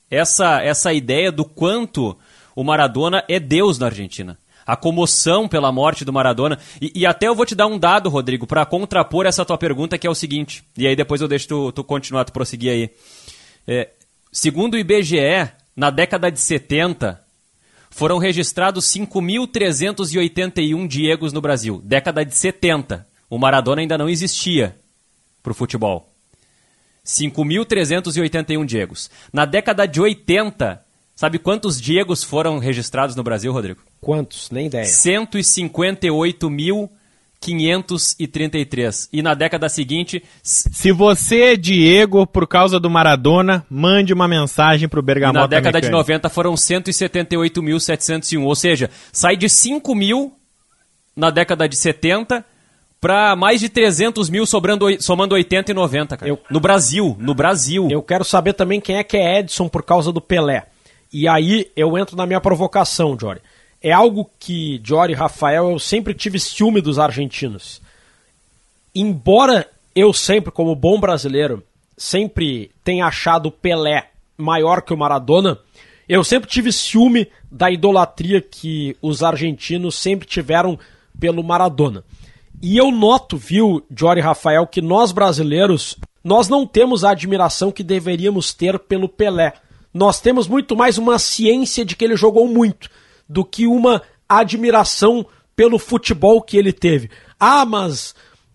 essa, essa ideia do quanto o Maradona é Deus na Argentina. A comoção pela morte do Maradona. E, e até eu vou te dar um dado, Rodrigo, para contrapor essa tua pergunta, que é o seguinte. E aí depois eu deixo tu, tu continuar, tu prosseguir aí. É, segundo o IBGE, na década de 70, foram registrados 5.381 Diegos no Brasil. Década de 70. O Maradona ainda não existia pro futebol. 5.381 Diegos. Na década de 80, sabe quantos Diegos foram registrados no Brasil, Rodrigo? Quantos? Nem ideia. 158.533. E na década seguinte, Se você é Diego por causa do Maradona, mande uma mensagem pro e Bergamota na década de Mecânica. 90 foram 178.701. Ou seja, sai de 5 mil na década de 70 para mais de 300 mil sobrando, somando 80 e 90, cara. Eu- No Brasil, no Brasil. Eu quero saber também quem é que é Edson por causa do Pelé. E aí eu entro na minha provocação, Jory. É algo que, Jory e Rafael, eu sempre tive ciúme dos argentinos. Embora eu sempre, como bom brasileiro, sempre tenha achado o Pelé maior que o Maradona, eu sempre tive ciúme da idolatria que os argentinos sempre tiveram pelo Maradona. E eu noto, viu, Jory e Rafael, que nós brasileiros, nós não temos a admiração que deveríamos ter pelo Pelé. Nós temos muito mais uma ciência de que ele jogou muito do que uma admiração pelo futebol que ele teve. Ah, mas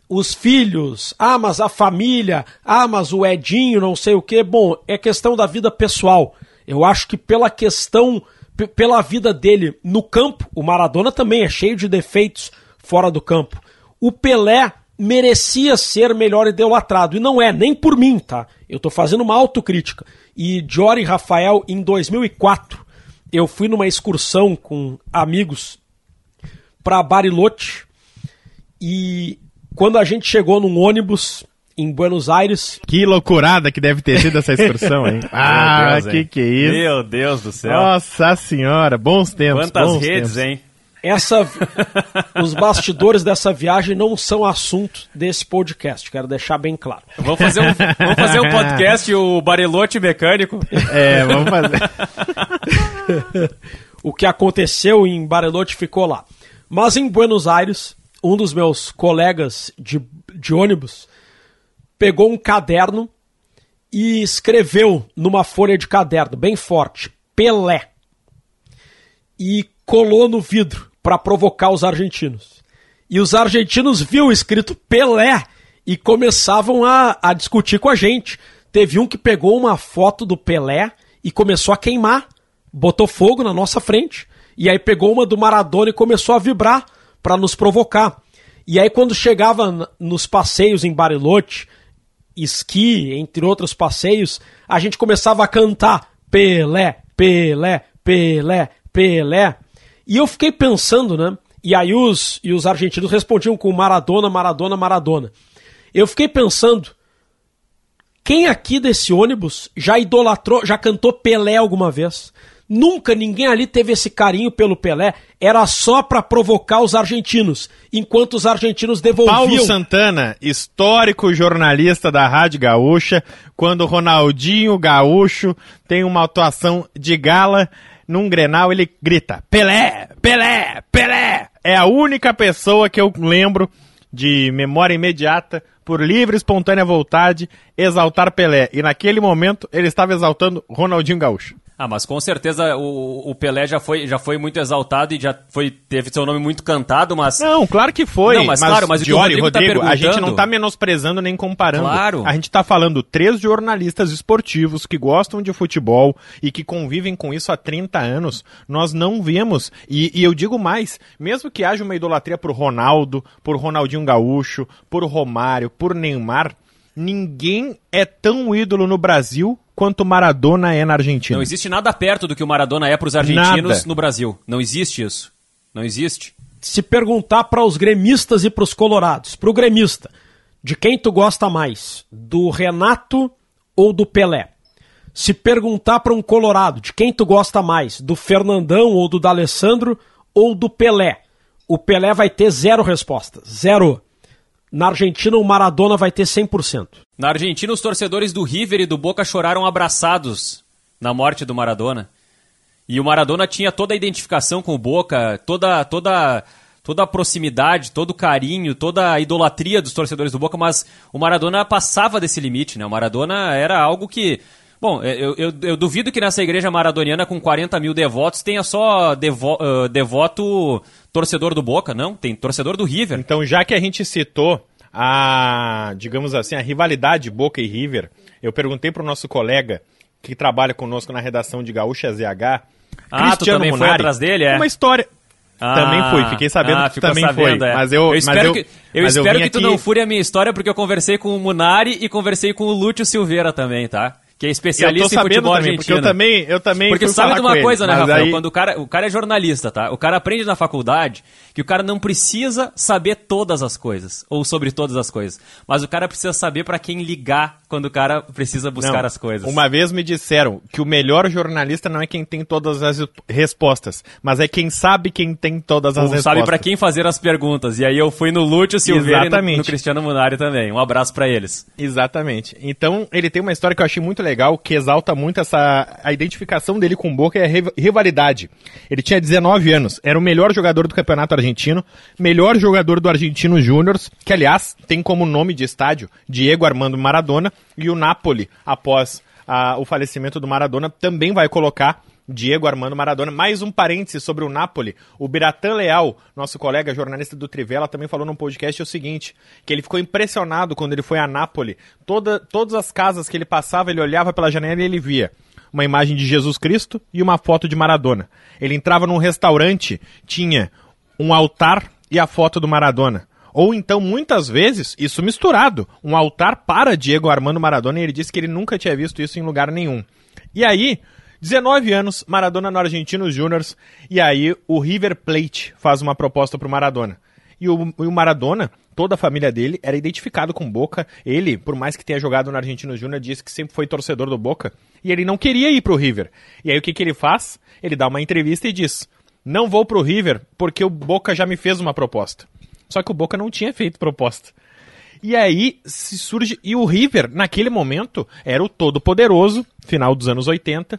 os filhos, ah, mas a família, ah, mas o Edinho, não sei o que. Bom, é questão da vida pessoal. Eu acho que pela questão, pela vida dele no campo, o Maradona também é cheio de defeitos fora do campo. O Pelé merecia ser melhor idolatrado. E não é, nem por mim, tá? Eu tô fazendo uma autocrítica. E Jory e Rafael, em 2004, eu fui numa excursão com amigos para Bariloche e quando a gente chegou num ônibus em Buenos Aires, Que loucurada que deve ter sido essa excursão, hein? ah, Deus, que hein? que é isso? Meu Deus do céu. Nossa senhora, bons tempos. Quantas bons redes, tempos. hein? Essa os bastidores dessa viagem não são assunto desse podcast, quero deixar bem claro. Vamos fazer um, vamos fazer um podcast, o Barilote Mecânico. É, vamos fazer. o que aconteceu em Bariloche ficou lá. Mas em Buenos Aires, um dos meus colegas de, de ônibus pegou um caderno e escreveu numa folha de caderno, bem forte, Pelé. E colou no vidro para provocar os argentinos. E os argentinos viu escrito Pelé e começavam a, a discutir com a gente. Teve um que pegou uma foto do Pelé e começou a queimar, botou fogo na nossa frente. E aí pegou uma do Maradona e começou a vibrar para nos provocar. E aí quando chegava nos passeios em Bariloche, esqui, entre outros passeios, a gente começava a cantar Pelé, Pelé, Pelé, Pelé. E eu fiquei pensando, né? E aí os, e os argentinos respondiam com Maradona, Maradona, Maradona. Eu fiquei pensando, quem aqui desse ônibus já idolatrou, já cantou Pelé alguma vez? Nunca ninguém ali teve esse carinho pelo Pelé. Era só para provocar os argentinos, enquanto os argentinos devolviam. Paulo Santana, histórico jornalista da Rádio Gaúcha, quando Ronaldinho Gaúcho tem uma atuação de gala num Grenal, ele grita: Pelé, Pelé, Pelé. É a única pessoa que eu lembro de memória imediata, por livre e espontânea vontade, exaltar Pelé. E naquele momento ele estava exaltando Ronaldinho Gaúcho. Ah, mas com certeza o, o, Pelé já foi, já foi muito exaltado e já foi, teve seu nome muito cantado, mas. Não, claro que foi. Não, mas, mas claro, mas Diori, o Rodrigo, Rodrigo tá a gente não está menosprezando nem comparando. Claro. A gente está falando três jornalistas esportivos que gostam de futebol e que convivem com isso há 30 anos. Nós não vemos, e, e eu digo mais, mesmo que haja uma idolatria por Ronaldo, por Ronaldinho Gaúcho, por Romário, por Neymar, ninguém é tão ídolo no Brasil quanto Maradona é na Argentina. Não existe nada perto do que o Maradona é para os argentinos nada. no Brasil. Não existe isso. Não existe. Se perguntar para os gremistas e para os colorados, para o gremista, de quem tu gosta mais, do Renato ou do Pelé? Se perguntar para um colorado, de quem tu gosta mais, do Fernandão ou do D'Alessandro ou do Pelé? O Pelé vai ter zero respostas. Zero. Na Argentina, o Maradona vai ter 100%. Na Argentina, os torcedores do River e do Boca choraram abraçados na morte do Maradona. E o Maradona tinha toda a identificação com o Boca, toda, toda, toda a proximidade, todo o carinho, toda a idolatria dos torcedores do Boca, mas o Maradona passava desse limite, né? O Maradona era algo que. Bom, eu, eu, eu duvido que nessa igreja maradoniana com 40 mil devotos tenha só devo, uh, devoto torcedor do Boca, não, tem torcedor do River. Então, já que a gente citou a, digamos assim, a rivalidade Boca e River, eu perguntei para o nosso colega que trabalha conosco na redação de Gaúcha ZH, ah, Cristiano tu também Munari, foi atrás dele, é? Uma história... Ah, também fui, fiquei sabendo ah, que também sabendo, foi. É. Mas eu, eu espero mas eu, que, eu espero que tu não fure a minha história, porque eu conversei com o Munari e conversei com o Lúcio Silveira também, tá? Que é especialista em futebol também, argentino. Porque eu também, eu também Porque sabe de uma coisa, ele, né, Rafael? Aí... Quando o cara, o cara é jornalista, tá? O cara aprende na faculdade que o cara não precisa saber todas as coisas, ou sobre todas as coisas. Mas o cara precisa saber para quem ligar quando o cara precisa buscar não, as coisas. Uma vez me disseram que o melhor jornalista não é quem tem todas as respostas, mas é quem sabe quem tem todas as ou respostas. sabe para quem fazer as perguntas. E aí eu fui no Lúcio Silveira Exatamente. e no, no Cristiano Munari também. Um abraço para eles. Exatamente. Então, ele tem uma história que eu achei muito legal, que exalta muito essa a identificação dele com o Boca e a rivalidade. Ele tinha 19 anos, era o melhor jogador do campeonato argentino, melhor jogador do Argentino Júnior, que aliás tem como nome de estádio Diego Armando Maradona, e o Napoli, após a, o falecimento do Maradona, também vai colocar Diego Armando Maradona. Mais um parêntese sobre o Napoli. O Biratan Leal, nosso colega jornalista do Trivela, também falou num podcast o seguinte: que ele ficou impressionado quando ele foi a Napoli. Toda, todas as casas que ele passava, ele olhava pela janela e ele via uma imagem de Jesus Cristo e uma foto de Maradona. Ele entrava num restaurante, tinha um altar e a foto do Maradona. Ou então, muitas vezes, isso misturado, um altar para Diego Armando Maradona, e ele disse que ele nunca tinha visto isso em lugar nenhum. E aí, 19 anos, Maradona no Argentinos Júniors, e aí o River Plate faz uma proposta para o Maradona. E o, o, Maradona, toda a família dele, era identificado com Boca. Ele, por mais que tenha jogado no Argentinos Júnior, disse que sempre foi torcedor do Boca. E ele não queria ir para o River. E aí o que, que ele faz? Ele dá uma entrevista e diz: Não vou para o River porque o Boca já me fez uma proposta. Só que o Boca não tinha feito proposta. E aí se surge. E o River, naquele momento, era o todo-poderoso, final dos anos 80.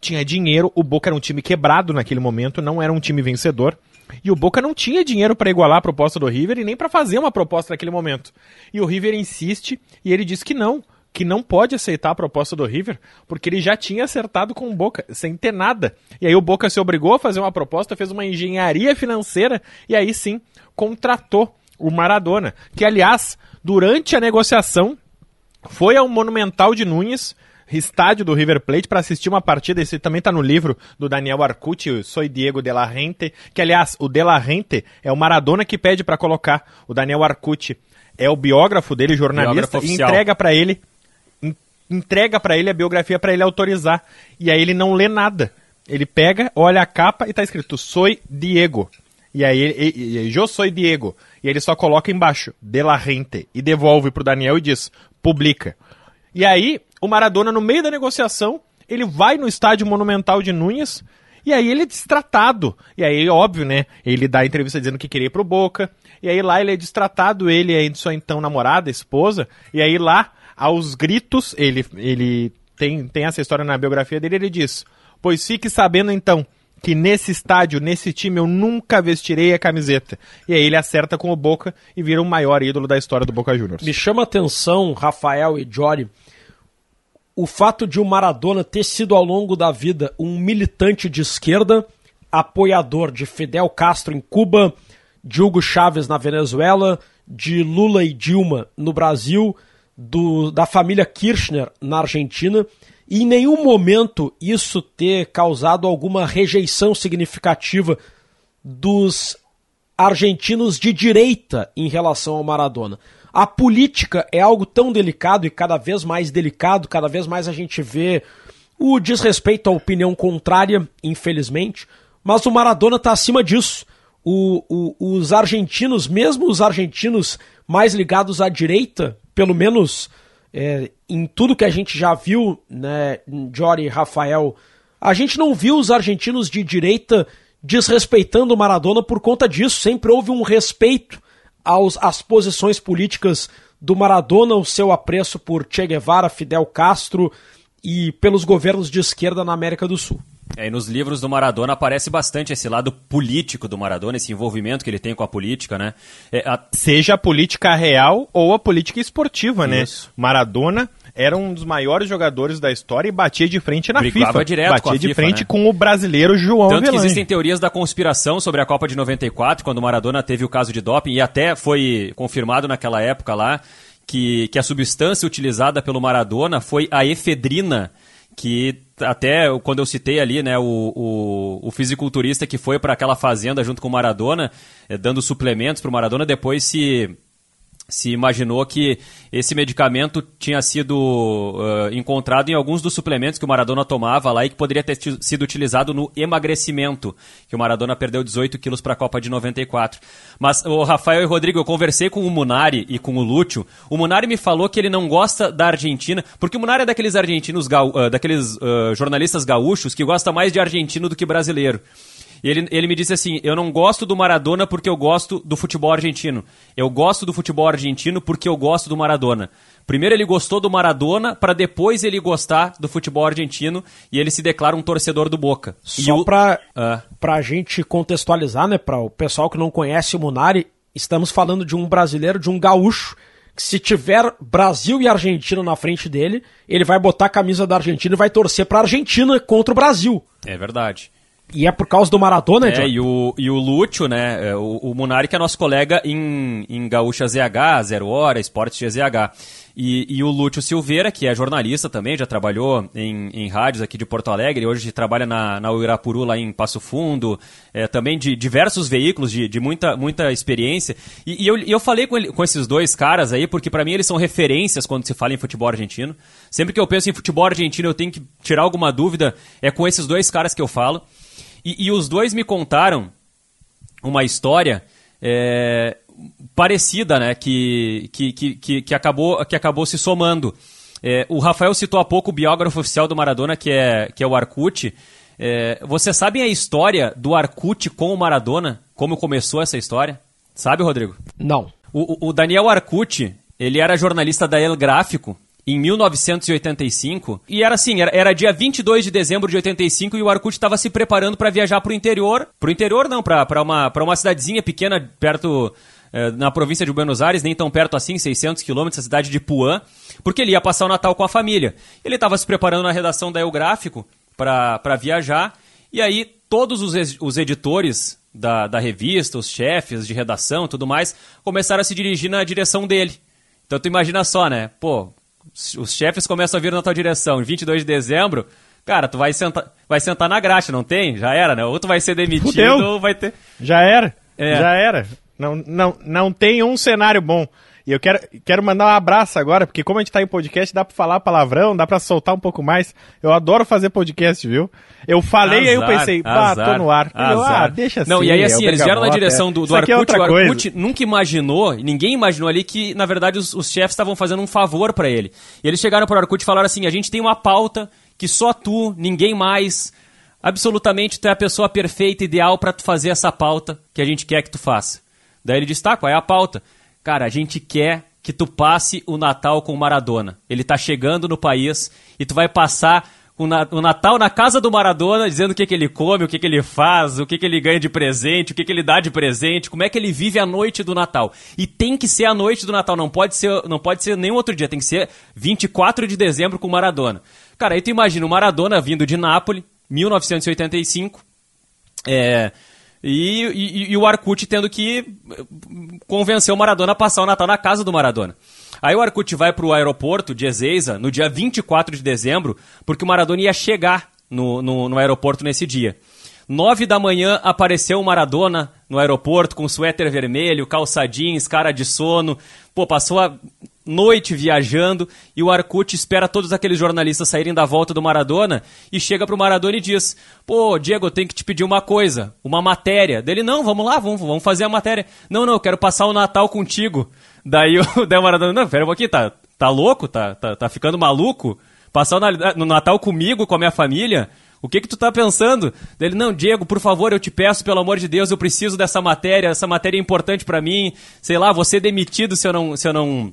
Tinha dinheiro, o Boca era um time quebrado naquele momento, não era um time vencedor. E o Boca não tinha dinheiro para igualar a proposta do River e nem para fazer uma proposta naquele momento. E o River insiste e ele diz que não, que não pode aceitar a proposta do River, porque ele já tinha acertado com o Boca, sem ter nada. E aí o Boca se obrigou a fazer uma proposta, fez uma engenharia financeira e aí sim contratou o Maradona, que aliás, durante a negociação, foi ao Monumental de Nunes, estádio do River Plate, para assistir uma partida. Esse também está no livro do Daniel Arcucci, Sou Diego de la Rente, que aliás, o de la Rente é o Maradona que pede para colocar. O Daniel Arcucci é o biógrafo dele, jornalista, e entrega para ele entrega para ele a biografia para ele autorizar. E aí ele não lê nada. Ele pega, olha a capa e tá escrito Soy Diego. E aí, ele, eu sou Diego. E ele só coloca embaixo, de la gente, e devolve pro Daniel e diz, publica. E aí, o Maradona, no meio da negociação, Ele vai no estádio monumental de Núñez e aí ele é destratado. E aí, óbvio, né? Ele dá entrevista dizendo que queria ir pro Boca. E aí lá ele é destratado, ele é sua então namorada, esposa. E aí lá, aos gritos, ele, ele tem, tem essa história na biografia dele, ele diz: Pois fique sabendo então que nesse estádio, nesse time, eu nunca vestirei a camiseta. E aí ele acerta com o Boca e vira o maior ídolo da história do Boca Juniors. Me chama a atenção, Rafael e Jory, o fato de o Maradona ter sido ao longo da vida um militante de esquerda, apoiador de Fidel Castro em Cuba, de Hugo Chávez na Venezuela, de Lula e Dilma no Brasil, do, da família Kirchner na Argentina, e em nenhum momento isso ter causado alguma rejeição significativa dos argentinos de direita em relação ao Maradona. A política é algo tão delicado e cada vez mais delicado, cada vez mais a gente vê o desrespeito à opinião contrária, infelizmente, mas o Maradona está acima disso. O, o, os argentinos, mesmo os argentinos mais ligados à direita, pelo menos é, em tudo que a gente já viu, né, Jory e Rafael, a gente não viu os argentinos de direita desrespeitando o Maradona por conta disso. Sempre houve um respeito aos, às posições políticas do Maradona, o seu apreço por Che Guevara, Fidel Castro e pelos governos de esquerda na América do Sul. É, e nos livros do Maradona aparece bastante esse lado político do Maradona, esse envolvimento que ele tem com a política, né? É, a... Seja a política real ou a política esportiva, né? Isso. né? Maradona era um dos maiores jogadores da história e batia de frente na Brigava FIFA. direto batia com a de FIFA, frente né? com o brasileiro João Tanto Avelange. que existem teorias da conspiração sobre a Copa de 94, quando o Maradona teve o caso de doping, e até foi confirmado naquela época lá que, que a substância utilizada pelo Maradona foi a efedrina, que até quando eu citei ali, né, o, o, o fisiculturista que foi para aquela fazenda junto com o Maradona, eh, dando suplementos para o Maradona, depois se se imaginou que esse medicamento tinha sido uh, encontrado em alguns dos suplementos que o Maradona tomava lá e que poderia ter sido utilizado no emagrecimento, que o Maradona perdeu 18 quilos para a Copa de 94. Mas, o Rafael e Rodrigo, eu conversei com o Munari e com o Lúcio. O Munari me falou que ele não gosta da Argentina, porque o Munari é daqueles argentinos, uh, daqueles uh, jornalistas gaúchos que gosta mais de argentino do que brasileiro. E ele, ele me disse assim: Eu não gosto do Maradona porque eu gosto do futebol argentino. Eu gosto do futebol argentino porque eu gosto do Maradona. Primeiro ele gostou do Maradona, para depois ele gostar do futebol argentino e ele se declara um torcedor do Boca. Só o... pra, pra gente contextualizar, né, para o pessoal que não conhece o Munari, estamos falando de um brasileiro, de um gaúcho, que se tiver Brasil e Argentina na frente dele, ele vai botar a camisa da Argentina e vai torcer pra Argentina contra o Brasil. É verdade. E é por causa do Maradona, É, e o, e o Lúcio, né? É, o, o Munari que é nosso colega em, em Gaúcha ZH, Zero Hora, Esportes GZH. E, e o Lúcio Silveira, que é jornalista também, já trabalhou em, em rádios aqui de Porto Alegre, hoje trabalha na, na Uirapuru, lá em Passo Fundo, é, também de diversos veículos, de, de muita, muita experiência. E, e eu, eu falei com, ele, com esses dois caras aí, porque para mim eles são referências quando se fala em futebol argentino. Sempre que eu penso em futebol argentino, eu tenho que tirar alguma dúvida, é com esses dois caras que eu falo. E, e os dois me contaram uma história é, parecida, né? Que, que, que, que, acabou, que acabou se somando. É, o Rafael citou há pouco o biógrafo oficial do Maradona, que é, que é o Arcute. É, você sabe a história do Arcute com o Maradona? Como começou essa história? Sabe, Rodrigo? Não. O, o Daniel Arcute, ele era jornalista da El Gráfico em 1985. E era assim, era, era dia 22 de dezembro de 85 e o Arcute estava se preparando para viajar para o interior. Para o interior não, para uma, uma cidadezinha pequena perto eh, na província de Buenos Aires, nem tão perto assim, 600 quilômetros, a cidade de Puan, porque ele ia passar o Natal com a família. Ele estava se preparando na redação da El Gráfico para viajar e aí todos os, os editores da, da revista, os chefes de redação e tudo mais, começaram a se dirigir na direção dele. Então tu imagina só, né? Pô, os chefes começam a vir na tua direção em 22 de dezembro, cara, tu vai sentar, vai sentar na graxa, não tem? Já era, né? Ou tu vai ser demitido Fudeu. ou vai ter. Já era. É. Já era. Não, não, não tem um cenário bom. E eu quero, quero mandar um abraço agora, porque como a gente tá em podcast, dá pra falar palavrão, dá pra soltar um pouco mais. Eu adoro fazer podcast, viu? Eu falei, aí eu pensei, pá, tô no ar. Eu, ah, deixa assim. Não, e aí é assim, eles vieram na direção é. do, do é Arcute, outra o Arcute nunca imaginou, ninguém imaginou ali que, na verdade, os, os chefes estavam fazendo um favor pra ele. E eles chegaram pro Arcute e falaram assim, a gente tem uma pauta que só tu, ninguém mais, absolutamente tu é a pessoa perfeita, ideal para tu fazer essa pauta que a gente quer que tu faça. Daí ele diz, tá, qual é a pauta? Cara, a gente quer que tu passe o Natal com o Maradona. Ele tá chegando no país e tu vai passar o Natal na casa do Maradona, dizendo o que, que ele come, o que, que ele faz, o que, que ele ganha de presente, o que, que ele dá de presente, como é que ele vive a noite do Natal. E tem que ser a noite do Natal, não pode ser, não pode ser nenhum outro dia, tem que ser 24 de dezembro com o Maradona. Cara, aí tu imagina o Maradona vindo de Nápoles, 1985, é, e, e, e o Arcute tendo que convencer o Maradona a passar o Natal na casa do Maradona. Aí o Arcute vai para o aeroporto de Ezeiza no dia 24 de dezembro, porque o Maradona ia chegar no, no, no aeroporto nesse dia. Nove da manhã apareceu o Maradona no aeroporto com suéter vermelho, calça jeans, cara de sono. Pô, passou a noite viajando e o Arcute espera todos aqueles jornalistas saírem da volta do Maradona e chega pro Maradona e diz: Pô, Diego, eu tenho que te pedir uma coisa, uma matéria. Dele, não, vamos lá, vamos, vamos fazer a matéria. Não, não, eu quero passar o Natal contigo. Daí o, daí o Maradona, não, pera um pouquinho, tá, tá louco? Tá, tá, tá ficando maluco? Passar o, no Natal comigo, com a minha família? O que que tu tá pensando? Ele, não, Diego, por favor, eu te peço, pelo amor de Deus, eu preciso dessa matéria, essa matéria é importante para mim, sei lá, ser demitido se eu não, se eu não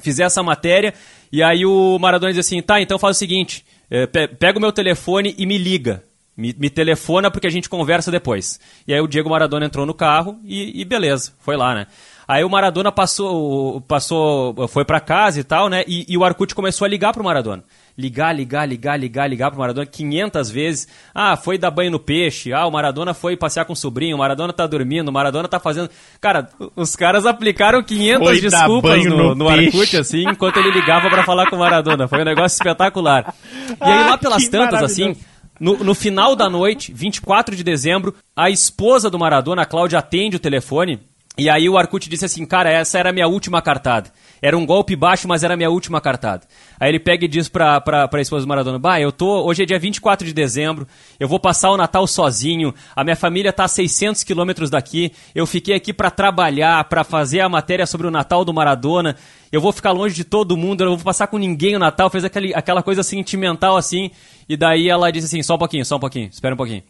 fizer essa matéria. E aí o Maradona diz assim, tá, então faz o seguinte, é, pega o meu telefone e me liga. Me, me, telefona porque a gente conversa depois. E aí o Diego Maradona entrou no carro e, e beleza, foi lá, né? Aí o Maradona passou, passou foi para casa e tal, né? E, e o Arcute começou a ligar pro Maradona ligar, ligar, ligar, ligar, ligar pro Maradona 500 vezes. Ah, foi dar banho no peixe. Ah, o Maradona foi passear com o sobrinho. O Maradona tá dormindo. O Maradona tá fazendo. Cara, os caras aplicaram 500 foi desculpas no, no, no Arcute, assim, enquanto ele ligava para falar com o Maradona. Foi um negócio espetacular. E aí, lá ah, pelas tantas, assim. No, no, final da noite, 24 de dezembro, a esposa do Maradona, a Cláudia, atende o telefone. E aí o Arcute disse assim, cara, essa era a minha última cartada. Era um golpe baixo, mas era a minha última cartada. Aí ele pega e diz pra, pra, pra esposa do Maradona: Bah, eu tô. Hoje é dia 24 de dezembro, eu vou passar o Natal sozinho, a minha família tá a 600 quilômetros daqui, eu fiquei aqui para trabalhar, para fazer a matéria sobre o Natal do Maradona, eu vou ficar longe de todo mundo, eu não vou passar com ninguém o Natal, fez aquele, aquela coisa sentimental assim, e daí ela disse assim: só um pouquinho, só um pouquinho, espera um pouquinho.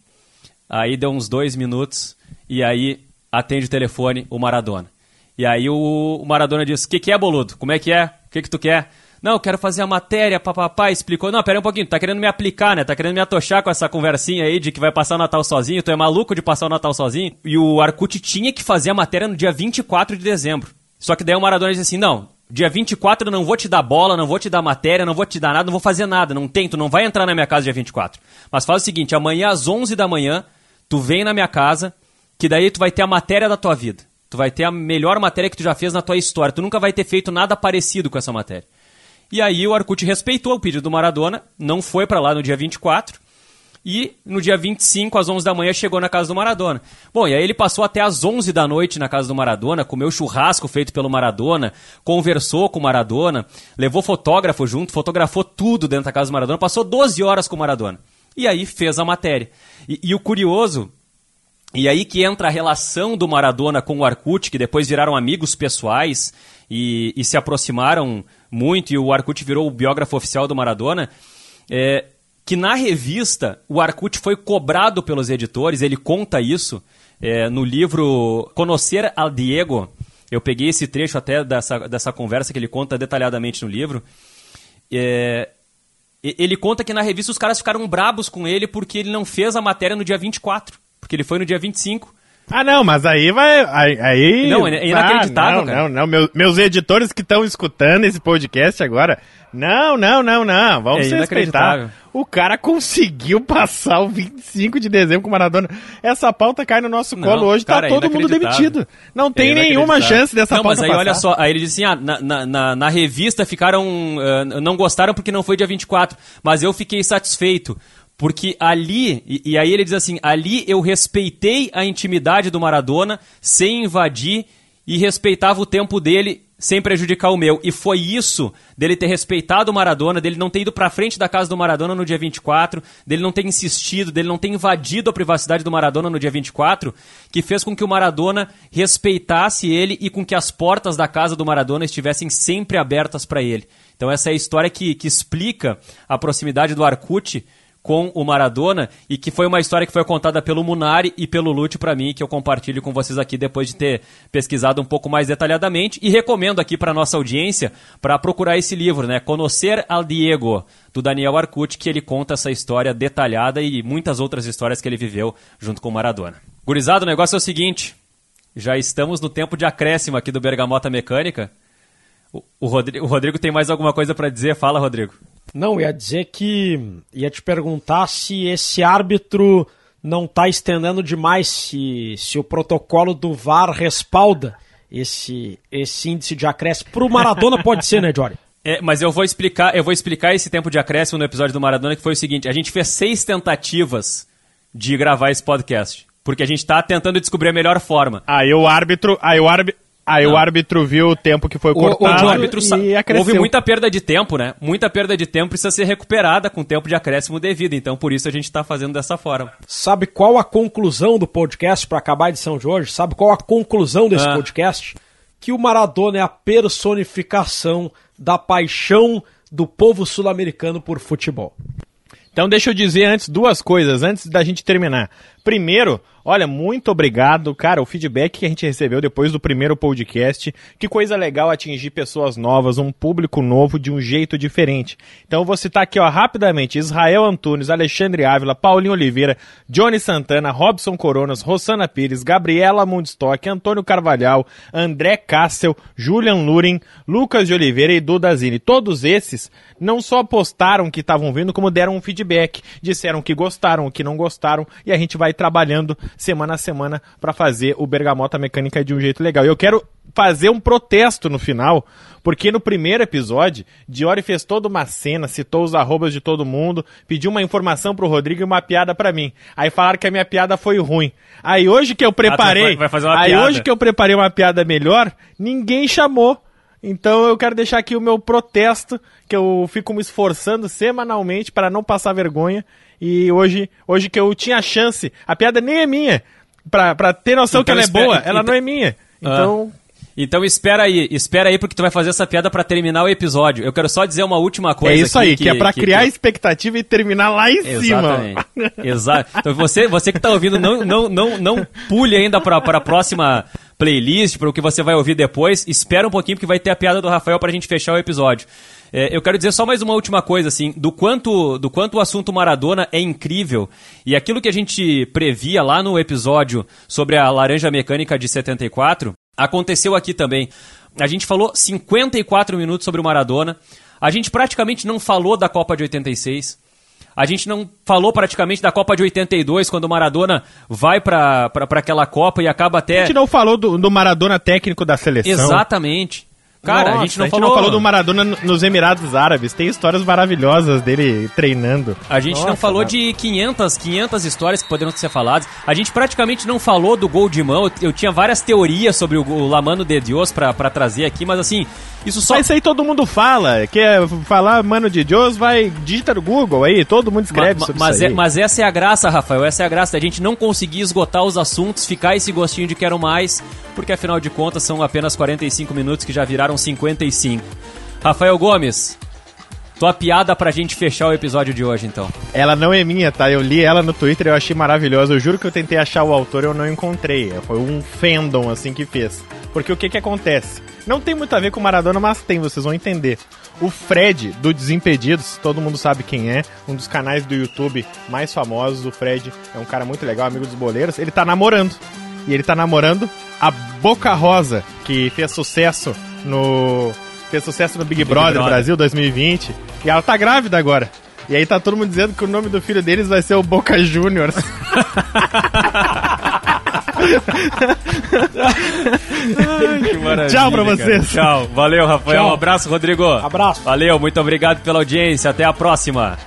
Aí deu uns dois minutos, e aí atende o telefone o Maradona. E aí o, Maradona disse: O que, que é, boludo? Como é que é? O que, que tu quer? Não, eu quero fazer a matéria, papapá, explicou. Não, pera um pouquinho, tá querendo me aplicar, né? Tá querendo me atochar com essa conversinha aí de que vai passar o Natal sozinho, tu é maluco de passar o Natal sozinho? E o Arcute tinha que fazer a matéria no dia 24 de dezembro. Só que daí o Maradona disse assim: não, dia 24 eu não vou te dar bola, não vou te dar matéria, não vou te dar nada, não vou fazer nada, não tento, não vai entrar na minha casa dia 24. Mas faz o seguinte: amanhã às 11 da manhã, tu vem na minha casa, que daí tu vai ter a matéria da tua vida. Tu vai ter a melhor matéria que tu já fez na tua história. Tu nunca vai ter feito nada parecido com essa matéria. E aí o Arcute respeitou o pedido do Maradona, não foi para lá no dia 24 e no dia 25 às 11 da manhã chegou na casa do Maradona. Bom, e aí ele passou até às 11 da noite na casa do Maradona, comeu churrasco feito pelo Maradona, conversou com o Maradona, levou fotógrafo junto, fotografou tudo dentro da casa do Maradona, passou 12 horas com o Maradona. E aí fez a matéria. E, e o curioso e aí que entra a relação do Maradona com o Arcute, que depois viraram amigos pessoais e, e se aproximaram muito, e o Arcute virou o biógrafo oficial do Maradona. É, que na revista o Arcute foi cobrado pelos editores, ele conta isso é, no livro Conhecer al Diego. Eu peguei esse trecho até dessa, dessa conversa que ele conta detalhadamente no livro. É, ele conta que na revista os caras ficaram brabos com ele porque ele não fez a matéria no dia 24 porque ele foi no dia 25. Ah, não, mas aí vai. Aí, aí não, é inacreditável, ah, não, cara. Não, não, Meu, meus editores que estão escutando esse podcast agora. Não, não, não, não. Vamos é respeitar. O cara conseguiu passar o 25 de dezembro com o Maradona. Essa pauta cai no nosso colo não, hoje, tá cara, tá todo é mundo demitido. Não tem é nenhuma chance dessa não, pauta mas aí passar. olha só, aí ele disse assim: ah, na, na, na revista ficaram. Uh, não gostaram porque não foi dia 24, mas eu fiquei satisfeito porque ali, e, e, aí ele diz assim: ali eu respeitei a intimidade do Maradona sem invadir e respeitava o tempo dele sem prejudicar o meu. E foi isso dele ter respeitado o Maradona, dele não ter ido pra frente da casa do Maradona no dia 24, dele não ter insistido, dele não ter invadido a privacidade do Maradona no dia 24, que fez com que o Maradona respeitasse ele e com que as portas da casa do Maradona estivessem sempre abertas para ele. Então essa é a história que, que explica a proximidade do Arcute com o Maradona e que foi uma história que foi contada pelo Munari e pelo Lute para mim, que eu compartilho com vocês aqui depois de ter pesquisado um pouco mais detalhadamente e recomendo aqui para nossa audiência para procurar esse livro, né? Conocer al Diego, do Daniel Arcute, que ele conta essa história detalhada e muitas outras histórias que ele viveu junto com o Maradona. Gurizado, o negócio é o seguinte, já estamos no tempo de acréscimo aqui do Bergamota Mecânica. O, o, Rodrigo, o Rodrigo tem mais alguma coisa para dizer? Fala, Rodrigo. Não, ia dizer que. ia te perguntar se esse árbitro não está estendendo demais, se, se o protocolo do VAR respalda esse, esse índice de acréscimo. Pro Maradona pode ser, né, Jory? É, mas eu vou explicar, eu vou explicar esse tempo de acréscimo no episódio do Maradona, que foi o seguinte: a gente fez seis tentativas de gravar esse podcast. Porque a gente está tentando descobrir a melhor forma. Aí o árbitro. Aí o árbitro. Aí não. o árbitro viu o tempo que foi cortado o, o árbitro e acresceu. Houve muita perda de tempo, né? Muita perda de tempo precisa ser recuperada com tempo de acréscimo devido. Então, por isso a gente está fazendo dessa forma. Sabe qual a conclusão do podcast para acabar a edição de hoje? Sabe qual a conclusão desse ah. podcast? Que o Maradona é a personificação da paixão do povo sul-americano por futebol. Então deixa eu dizer antes duas coisas, antes da gente terminar. Primeiro, olha, muito obrigado, cara, o feedback que a gente recebeu depois do primeiro podcast. Que coisa legal atingir pessoas novas, um público novo de um jeito diferente. Então eu vou citar aqui, ó, rapidamente: Israel Antunes, Alexandre Ávila, Paulinho Oliveira, Johnny Santana, Robson Coronas, Rossana Pires, Gabriela Mundstock, Antônio Carvalhal, André Cassel, Julian Lurin, Lucas de Oliveira e Duda Zini. Todos esses não só postaram que estavam vendo, como deram um feedback. Disseram que gostaram, que não gostaram, e a gente vai trabalhando semana a semana para fazer o Bergamota Mecânica de um jeito legal. E eu quero fazer um protesto no final, porque no primeiro episódio, Diori fez toda uma cena, citou os arrobas de todo mundo, pediu uma informação pro Rodrigo e uma piada para mim. Aí falaram que a minha piada foi ruim. Aí hoje que eu preparei, ah, vai, vai aí piada. hoje que eu preparei uma piada melhor, ninguém chamou. Então eu quero deixar aqui o meu protesto, que eu fico me esforçando semanalmente para não passar vergonha e hoje, hoje que eu tinha a chance, a piada nem é minha, pra, pra ter noção então, que ela é boa, ela então, não é minha. Ah. Então. Ah. Então espera aí, espera aí porque tu vai fazer essa piada para terminar o episódio. Eu quero só dizer uma última coisa. É isso aí, que, que é para criar que... expectativa e terminar lá em Exatamente. cima. Exato. Então você, você que tá ouvindo, não, não, não, não pule ainda para a próxima playlist, para o que você vai ouvir depois. Espera um pouquinho porque vai ter a piada do Rafael para a gente fechar o episódio. É, eu quero dizer só mais uma última coisa, assim, do quanto, do quanto o assunto Maradona é incrível. E aquilo que a gente previa lá no episódio sobre a laranja mecânica de 74, aconteceu aqui também. A gente falou 54 minutos sobre o Maradona. A gente praticamente não falou da Copa de 86. A gente não falou praticamente da Copa de 82, quando o Maradona vai para aquela Copa e acaba até. A gente não falou do, do Maradona técnico da seleção. Exatamente. Cara, Nossa, a gente não, a gente falou... não falou do Maradona nos Emirados Árabes. Tem histórias maravilhosas dele treinando. A gente Nossa, não falou cara. de 500, 500 histórias que poderiam ser faladas. A gente praticamente não falou do gol de mão. Eu, eu tinha várias teorias sobre o, o Lamano de Dios pra, pra trazer aqui, mas assim, isso só. Mas isso aí todo mundo fala. Quer falar Mano de Dios, vai, digita no Google aí, todo mundo escreve ma, sobre mas isso. É, mas essa é a graça, Rafael. Essa é a graça. A gente não conseguir esgotar os assuntos, ficar esse gostinho de quero mais, porque afinal de contas são apenas 45 minutos que já viraram 55. Rafael Gomes, tua piada pra gente fechar o episódio de hoje, então. Ela não é minha, tá? Eu li ela no Twitter e eu achei maravilhosa. Eu juro que eu tentei achar o autor e eu não encontrei. Foi um fandom, assim, que fez. Porque o que que acontece? Não tem muito a ver com Maradona, mas tem, vocês vão entender. O Fred, do Desimpedidos, todo mundo sabe quem é, um dos canais do YouTube mais famosos. O Fred é um cara muito legal, amigo dos boleiros. Ele tá namorando. E ele tá namorando a Boca Rosa, que fez sucesso no. Fez sucesso no Big, Big Brother, Brother Brasil 2020. E ela tá grávida agora. E aí tá todo mundo dizendo que o nome do filho deles vai ser o Boca Juniors. Ai, Tchau pra vocês. Cara. Tchau. Valeu, Rafael. Tchau. Um abraço, Rodrigo. Abraço. Valeu, muito obrigado pela audiência. Até a próxima.